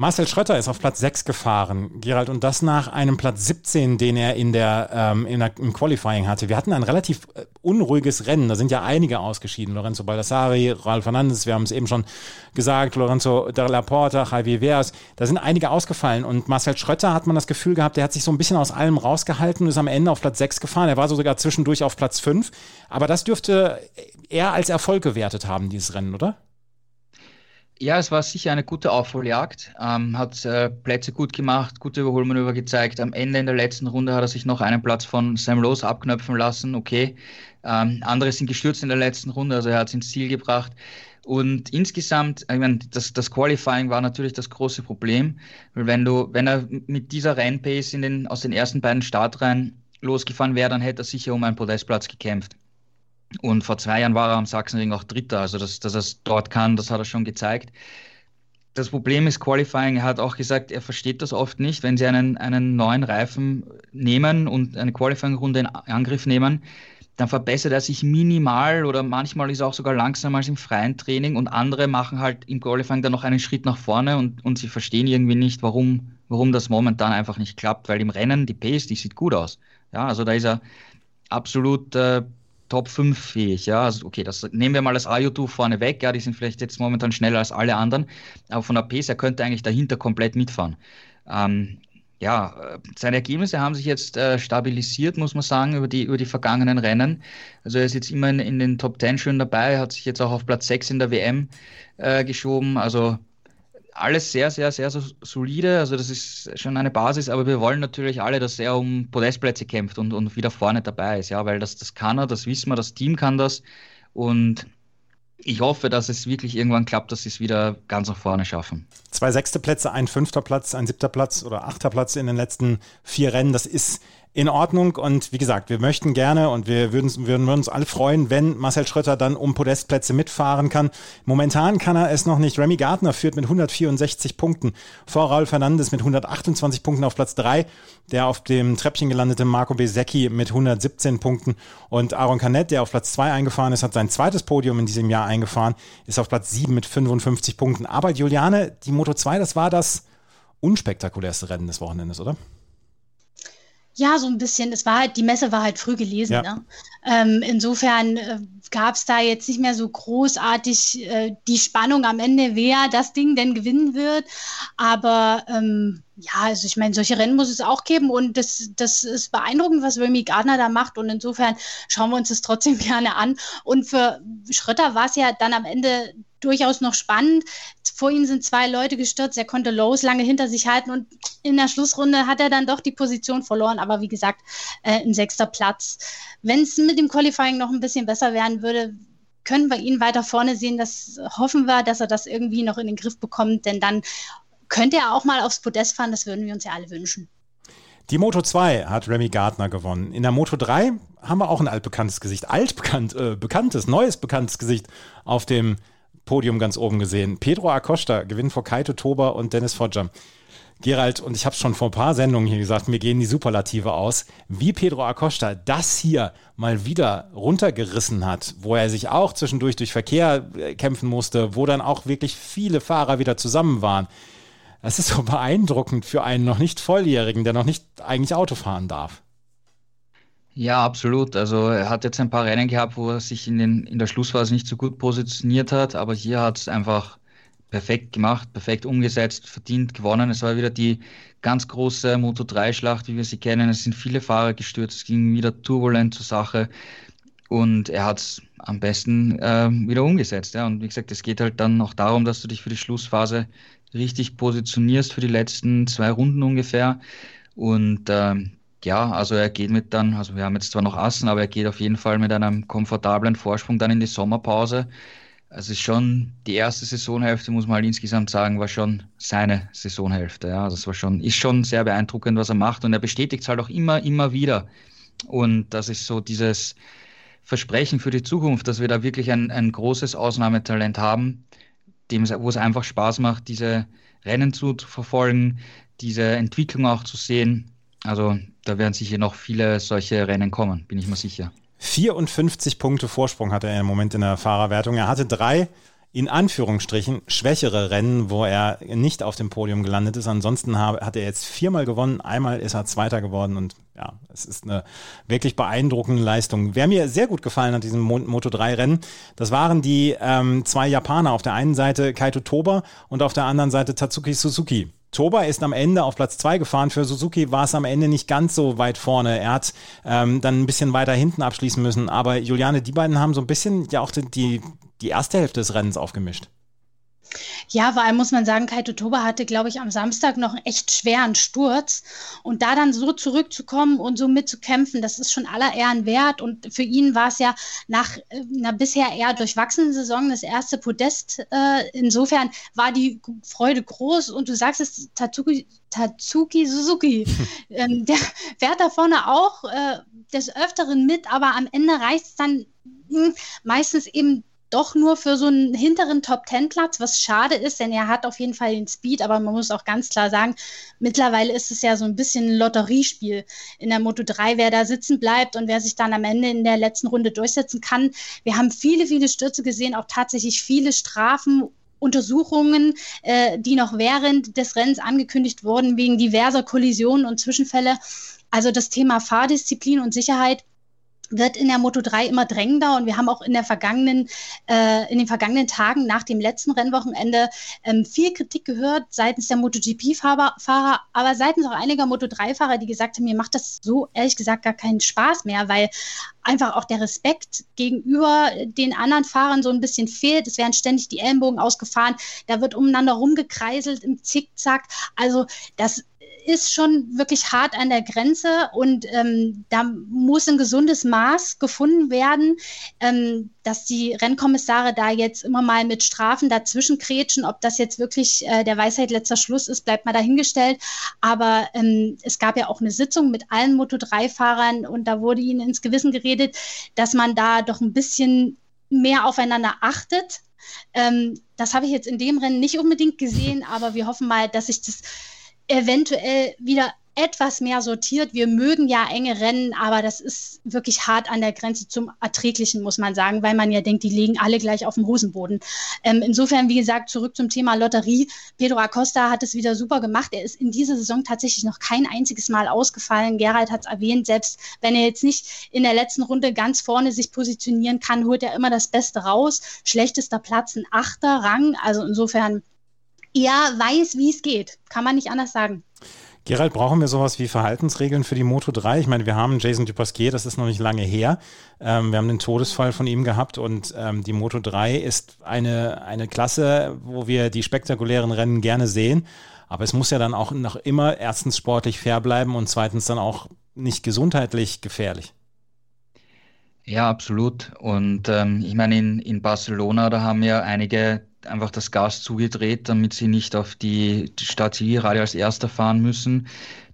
B: Marcel Schrötter ist auf Platz 6 gefahren, Gerald, und das nach einem Platz 17, den er in der, ähm, in der, im Qualifying hatte. Wir hatten ein relativ äh, unruhiges Rennen, da sind ja einige ausgeschieden. Lorenzo Baldassari, Ralf Fernandes, wir haben es eben schon gesagt, Lorenzo de la Porta, Javier Veras, da sind einige ausgefallen. Und Marcel Schrötter hat man das Gefühl gehabt, der hat sich so ein bisschen aus allem rausgehalten und ist am Ende auf Platz 6 gefahren. Er war so sogar zwischendurch auf Platz 5. Aber das dürfte er als Erfolg gewertet haben, dieses Rennen, oder?
D: Ja, es war sicher eine gute Aufholjagd. Ähm, hat äh, Plätze gut gemacht, gute Überholmanöver gezeigt. Am Ende in der letzten Runde hat er sich noch einen Platz von Sam Rose abknöpfen lassen. Okay. Ähm, andere sind gestürzt in der letzten Runde, also er hat es ins Ziel gebracht. Und insgesamt, ich meine, das, das Qualifying war natürlich das große Problem, weil wenn du, wenn er mit dieser Rennpace in den, aus den ersten beiden Startreihen losgefahren wäre, dann hätte er sicher um einen Podestplatz gekämpft. Und vor zwei Jahren war er am Sachsenring auch Dritter. Also, dass, dass er es dort kann, das hat er schon gezeigt. Das Problem ist Qualifying. Er hat auch gesagt, er versteht das oft nicht, wenn sie einen, einen neuen Reifen nehmen und eine Qualifying-Runde in Angriff nehmen, dann verbessert er sich minimal oder manchmal ist er auch sogar langsamer als im freien Training und andere machen halt im Qualifying dann noch einen Schritt nach vorne und, und sie verstehen irgendwie nicht, warum, warum das momentan einfach nicht klappt, weil im Rennen die Pace, die sieht gut aus. Ja, also da ist er absolut äh, Top 5 fähig. Ja, also okay, das nehmen wir mal das Ayutu vorne weg. Ja, die sind vielleicht jetzt momentan schneller als alle anderen, aber von der Pace, er könnte eigentlich dahinter komplett mitfahren. Ähm, ja, seine Ergebnisse haben sich jetzt äh, stabilisiert, muss man sagen, über die, über die vergangenen Rennen. Also er ist jetzt immer in, in den Top 10 schön dabei, hat sich jetzt auch auf Platz 6 in der WM äh, geschoben. Also alles sehr, sehr, sehr solide. Also das ist schon eine Basis, aber wir wollen natürlich alle, dass er um Podestplätze kämpft und, und wieder vorne dabei ist, ja, weil das, das kann er, das wissen wir, das Team kann das. Und ich hoffe, dass es wirklich irgendwann klappt, dass sie es wieder ganz nach vorne schaffen.
B: Zwei sechste Plätze, ein fünfter Platz, ein siebter Platz oder achter Platz in den letzten vier Rennen, das ist in Ordnung. Und wie gesagt, wir möchten gerne und wir würden, würden uns alle freuen, wenn Marcel Schröter dann um Podestplätze mitfahren kann. Momentan kann er es noch nicht. Remy Gardner führt mit 164 Punkten vor Raul Fernandes mit 128 Punkten auf Platz 3. Der auf dem Treppchen gelandete Marco Besecchi mit 117 Punkten und Aaron Canet, der auf Platz 2 eingefahren ist, hat sein zweites Podium in diesem Jahr eingefahren, ist auf Platz 7 mit 55 Punkten. Aber Juliane, die Moto 2, das war das unspektakulärste Rennen des Wochenendes, oder?
C: Ja, so ein bisschen. Es war halt, die Messe war halt früh gelesen. Ja. Ne? Ähm, insofern äh, gab es da jetzt nicht mehr so großartig äh, die Spannung am Ende, wer das Ding denn gewinnen wird. Aber ähm, ja, also ich meine, solche Rennen muss es auch geben und das, das ist beeindruckend, was Remy Gardner da macht und insofern schauen wir uns das trotzdem gerne an. Und für Schröter war es ja dann am Ende durchaus noch spannend. Vor ihm sind zwei Leute gestürzt, er konnte Lowe's lange hinter sich halten und in der Schlussrunde hat er dann doch die Position verloren, aber wie gesagt, äh, ein sechster Platz. Wenn es mit dem Qualifying noch ein bisschen besser werden würde, können wir ihn weiter vorne sehen. Das hoffen wir, dass er das irgendwie noch in den Griff bekommt, denn dann könnte er auch mal aufs Podest fahren, das würden wir uns ja alle wünschen.
B: Die Moto 2 hat Remy Gardner gewonnen. In der Moto 3 haben wir auch ein altbekanntes Gesicht, altbekannt, äh, bekanntes, neues bekanntes Gesicht auf dem Podium ganz oben gesehen. Pedro Acosta gewinnt vor Kaito Toba und Dennis Foggia. Gerald, und ich habe es schon vor ein paar Sendungen hier gesagt, mir gehen die Superlative aus, wie Pedro Acosta das hier mal wieder runtergerissen hat, wo er sich auch zwischendurch durch Verkehr äh, kämpfen musste, wo dann auch wirklich viele Fahrer wieder zusammen waren. Das ist so beeindruckend für einen noch nicht Volljährigen, der noch nicht eigentlich Auto fahren darf.
D: Ja, absolut. Also er hat jetzt ein paar Rennen gehabt, wo er sich in, den, in der Schlussphase nicht so gut positioniert hat, aber hier hat es einfach perfekt gemacht, perfekt umgesetzt, verdient gewonnen. Es war wieder die ganz große Moto3-Schlacht, wie wir sie kennen. Es sind viele Fahrer gestürzt, es ging wieder turbulent zur Sache und er hat es am besten äh, wieder umgesetzt. Ja. Und wie gesagt, es geht halt dann noch darum, dass du dich für die Schlussphase richtig positionierst für die letzten zwei Runden ungefähr. Und ähm, ja, also er geht mit dann, also wir haben jetzt zwar noch Assen, aber er geht auf jeden Fall mit einem komfortablen Vorsprung dann in die Sommerpause. Also ist schon die erste Saisonhälfte, muss man halt insgesamt sagen, war schon seine Saisonhälfte. Ja, das war schon, ist schon sehr beeindruckend, was er macht. Und er bestätigt es halt auch immer, immer wieder. Und das ist so dieses Versprechen für die Zukunft, dass wir da wirklich ein, ein großes Ausnahmetalent haben, dem, wo es einfach Spaß macht, diese Rennen zu, zu verfolgen, diese Entwicklung auch zu sehen. Also da werden sicher noch viele solche Rennen kommen, bin ich mir sicher.
B: 54 Punkte Vorsprung hat er im Moment in der Fahrerwertung. Er hatte drei in Anführungsstrichen schwächere Rennen, wo er nicht auf dem Podium gelandet ist. Ansonsten hat er jetzt viermal gewonnen, einmal ist er Zweiter geworden und ja, es ist eine wirklich beeindruckende Leistung. Wer mir sehr gut gefallen hat, diesem Moto3-Rennen, das waren die ähm, zwei Japaner. Auf der einen Seite Kaito Toba und auf der anderen Seite Tatsuki Suzuki. Toba ist am Ende auf Platz 2 gefahren. Für Suzuki war es am Ende nicht ganz so weit vorne. Er hat ähm, dann ein bisschen weiter hinten abschließen müssen. Aber Juliane, die beiden haben so ein bisschen ja auch die, die erste Hälfte des Rennens aufgemischt.
C: Ja, vor allem muss man sagen, Kaito Toba hatte, glaube ich, am Samstag noch einen echt schweren Sturz. Und da dann so zurückzukommen und so mitzukämpfen, das ist schon aller Ehren wert. Und für ihn war es ja nach einer bisher eher durchwachsenen Saison das erste Podest. Äh, insofern war die Freude groß. Und du sagst es, Tatsuki, Tatsuki Suzuki, ähm, der fährt da vorne auch äh, des Öfteren mit, aber am Ende reicht es dann hm, meistens eben doch nur für so einen hinteren Top-10-Platz, was schade ist, denn er hat auf jeden Fall den Speed, aber man muss auch ganz klar sagen, mittlerweile ist es ja so ein bisschen ein Lotteriespiel in der Moto 3, wer da sitzen bleibt und wer sich dann am Ende in der letzten Runde durchsetzen kann. Wir haben viele, viele Stürze gesehen, auch tatsächlich viele Strafen Untersuchungen, äh, die noch während des Rennens angekündigt wurden, wegen diverser Kollisionen und Zwischenfälle. Also das Thema Fahrdisziplin und Sicherheit wird in der Moto 3 immer drängender und wir haben auch in der vergangenen, äh, in den vergangenen Tagen nach dem letzten Rennwochenende ähm, viel Kritik gehört seitens der MotoGP-Fahrer, Fahrer, aber seitens auch einiger Moto 3-Fahrer, die gesagt haben, mir macht das so ehrlich gesagt gar keinen Spaß mehr, weil einfach auch der Respekt gegenüber den anderen Fahrern so ein bisschen fehlt. Es werden ständig die Ellenbogen ausgefahren, da wird umeinander rumgekreiselt im Zickzack. Also das ist schon wirklich hart an der Grenze und ähm, da muss ein gesundes Maß gefunden werden, ähm, dass die Rennkommissare da jetzt immer mal mit Strafen dazwischen kretschen. Ob das jetzt wirklich äh, der Weisheit letzter Schluss ist, bleibt mal dahingestellt. Aber ähm, es gab ja auch eine Sitzung mit allen Moto3-Fahrern und da wurde ihnen ins Gewissen geredet, dass man da doch ein bisschen mehr aufeinander achtet. Ähm, das habe ich jetzt in dem Rennen nicht unbedingt gesehen, aber wir hoffen mal, dass sich das eventuell wieder etwas mehr sortiert. Wir mögen ja enge Rennen, aber das ist wirklich hart an der Grenze zum Erträglichen, muss man sagen, weil man ja denkt, die liegen alle gleich auf dem Hosenboden. Ähm, insofern, wie gesagt, zurück zum Thema Lotterie. Pedro Acosta hat es wieder super gemacht. Er ist in dieser Saison tatsächlich noch kein einziges Mal ausgefallen. Gerald hat es erwähnt, selbst wenn er jetzt nicht in der letzten Runde ganz vorne sich positionieren kann, holt er immer das Beste raus. Schlechtester Platz, ein achter Rang. Also insofern er weiß, wie es geht. Kann man nicht anders sagen.
B: Gerald, brauchen wir sowas wie Verhaltensregeln für die Moto 3? Ich meine, wir haben Jason Dupasquier, das ist noch nicht lange her. Ähm, wir haben den Todesfall von ihm gehabt und ähm, die Moto 3 ist eine, eine Klasse, wo wir die spektakulären Rennen gerne sehen. Aber es muss ja dann auch noch immer erstens sportlich fair bleiben und zweitens dann auch nicht gesundheitlich gefährlich.
D: Ja, absolut. Und ähm, ich meine, in, in Barcelona, da haben ja einige einfach das Gas zugedreht, damit sie nicht auf die Startzielgerade als erster fahren müssen.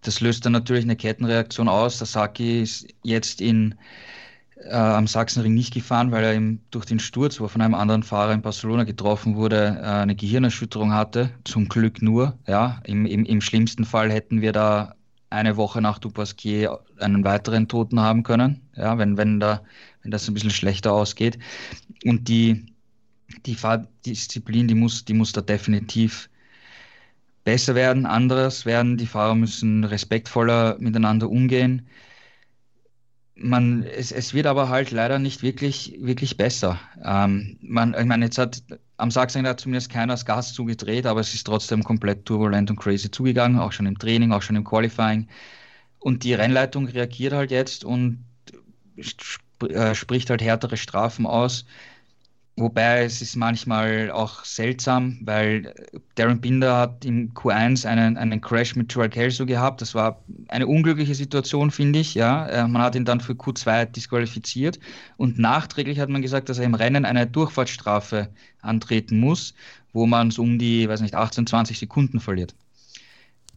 D: Das löst dann natürlich eine Kettenreaktion aus. Sasaki ist jetzt in, äh, am Sachsenring nicht gefahren, weil er ihm durch den Sturz, wo er von einem anderen Fahrer in Barcelona getroffen wurde, äh, eine Gehirnerschütterung hatte. Zum Glück nur. Ja, im, im, im schlimmsten Fall hätten wir da eine Woche nach Dupasquier einen weiteren Toten haben können, ja, wenn, wenn, da, wenn das ein bisschen schlechter ausgeht. Und die, die Fahrdisziplin, die muss, die muss da definitiv besser werden, anderes werden. Die Fahrer müssen respektvoller miteinander umgehen. Man, es, es wird aber halt leider nicht wirklich, wirklich besser. Ähm, man, ich meine, jetzt hat am Sachsen hat zumindest keiner das Gas zugedreht, aber es ist trotzdem komplett turbulent und crazy zugegangen, auch schon im Training, auch schon im Qualifying. Und die Rennleitung reagiert halt jetzt und sp äh, spricht halt härtere Strafen aus. Wobei es ist manchmal auch seltsam, weil Darren Binder hat im Q1 einen, einen Crash mit Joel Kelso gehabt. Das war eine unglückliche Situation, finde ich. Ja, äh, man hat ihn dann für Q2 disqualifiziert und nachträglich hat man gesagt, dass er im Rennen eine Durchfahrtsstrafe antreten muss, wo man so um die, weiß nicht, 18, 20 Sekunden verliert.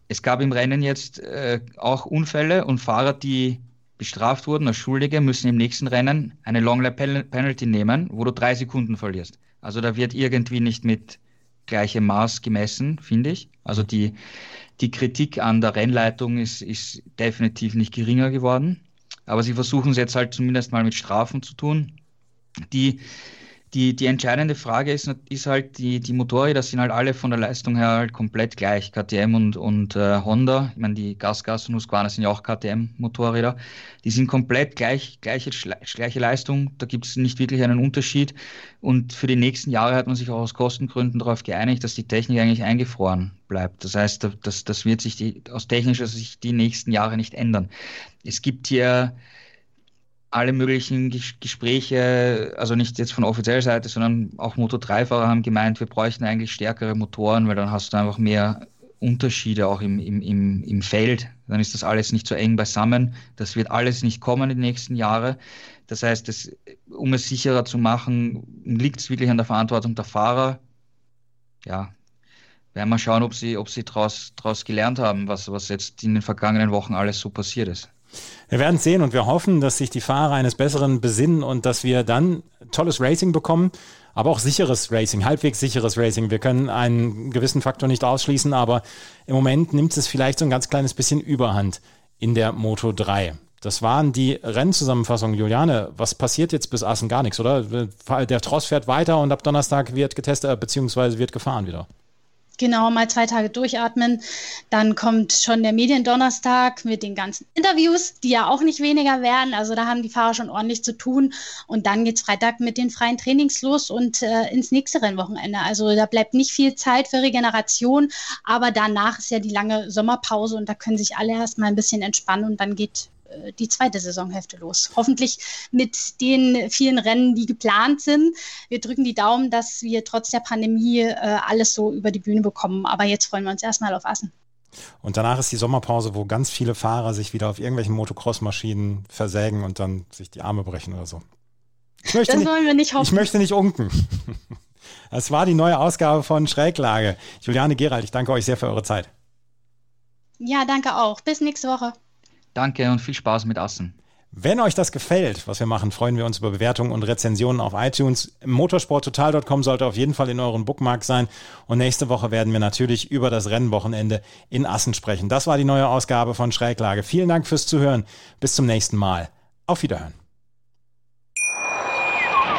D: Es gab im Rennen jetzt äh, auch Unfälle und Fahrer, die bestraft wurden als Schuldige, müssen im nächsten Rennen eine Long Lap Penalty nehmen, wo du drei Sekunden verlierst. Also da wird irgendwie nicht mit gleichem Maß gemessen, finde ich. Also die, die Kritik an der Rennleitung ist, ist definitiv nicht geringer geworden. Aber sie versuchen es jetzt halt zumindest mal mit Strafen zu tun, die die, die entscheidende Frage ist, ist halt, die, die Motorräder sind halt alle von der Leistung her halt komplett gleich. KTM und, und äh, Honda, ich meine, die Gasgas und Husqvarna sind ja auch KTM-Motorräder, die sind komplett gleich, gleiche, gleiche Leistung, da gibt es nicht wirklich einen Unterschied. Und für die nächsten Jahre hat man sich auch aus Kostengründen darauf geeinigt, dass die Technik eigentlich eingefroren bleibt. Das heißt, das, das wird sich die, aus technischer Sicht die nächsten Jahre nicht ändern. Es gibt hier alle möglichen Gespräche, also nicht jetzt von offizieller Seite, sondern auch Moto3-Fahrer haben gemeint, wir bräuchten eigentlich stärkere Motoren, weil dann hast du einfach mehr Unterschiede auch im, im, im, im Feld. Dann ist das alles nicht so eng beisammen. Das wird alles nicht kommen in den nächsten Jahren. Das heißt, das, um es sicherer zu machen, liegt es wirklich an der Verantwortung der Fahrer. Ja, werden wir schauen, ob sie, ob sie daraus gelernt haben, was, was jetzt in den vergangenen Wochen alles so passiert ist.
B: Wir werden sehen und wir hoffen, dass sich die Fahrer eines Besseren besinnen und dass wir dann tolles Racing bekommen, aber auch sicheres Racing, halbwegs sicheres Racing. Wir können einen gewissen Faktor nicht ausschließen, aber im Moment nimmt es vielleicht so ein ganz kleines bisschen Überhand in der Moto 3. Das waren die Rennzusammenfassungen. Juliane, was passiert jetzt bis Assen? Gar nichts, oder? Der Tross fährt weiter und ab Donnerstag wird getestet, beziehungsweise wird gefahren wieder.
C: Genau, mal zwei Tage durchatmen. Dann kommt schon der Mediendonnerstag mit den ganzen Interviews, die ja auch nicht weniger werden. Also da haben die Fahrer schon ordentlich zu tun. Und dann geht es Freitag mit den freien Trainings los und äh, ins nächste Rennwochenende. Also da bleibt nicht viel Zeit für Regeneration. Aber danach ist ja die lange Sommerpause und da können sich alle erstmal ein bisschen entspannen und dann geht die zweite Saisonhälfte los. Hoffentlich mit den vielen Rennen, die geplant sind. Wir drücken die Daumen, dass wir trotz der Pandemie äh, alles so über die Bühne bekommen. Aber jetzt freuen wir uns erstmal auf Assen.
B: Und danach ist die Sommerpause, wo ganz viele Fahrer sich wieder auf irgendwelchen Motocross-Maschinen versägen und dann sich die Arme brechen oder so.
C: das nicht, wollen wir nicht hoffen.
B: Ich möchte nicht unken. Das war die neue Ausgabe von Schräglage. Juliane Gerald, ich danke euch sehr für eure Zeit.
C: Ja, danke auch. Bis nächste Woche.
D: Danke und viel Spaß mit Assen.
B: Wenn euch das gefällt, was wir machen, freuen wir uns über Bewertungen und Rezensionen auf iTunes. Motorsporttotal.com sollte auf jeden Fall in euren Bookmark sein. Und nächste Woche werden wir natürlich über das Rennwochenende in Assen sprechen. Das war die neue Ausgabe von Schräglage. Vielen Dank fürs Zuhören. Bis zum nächsten Mal. Auf Wiederhören.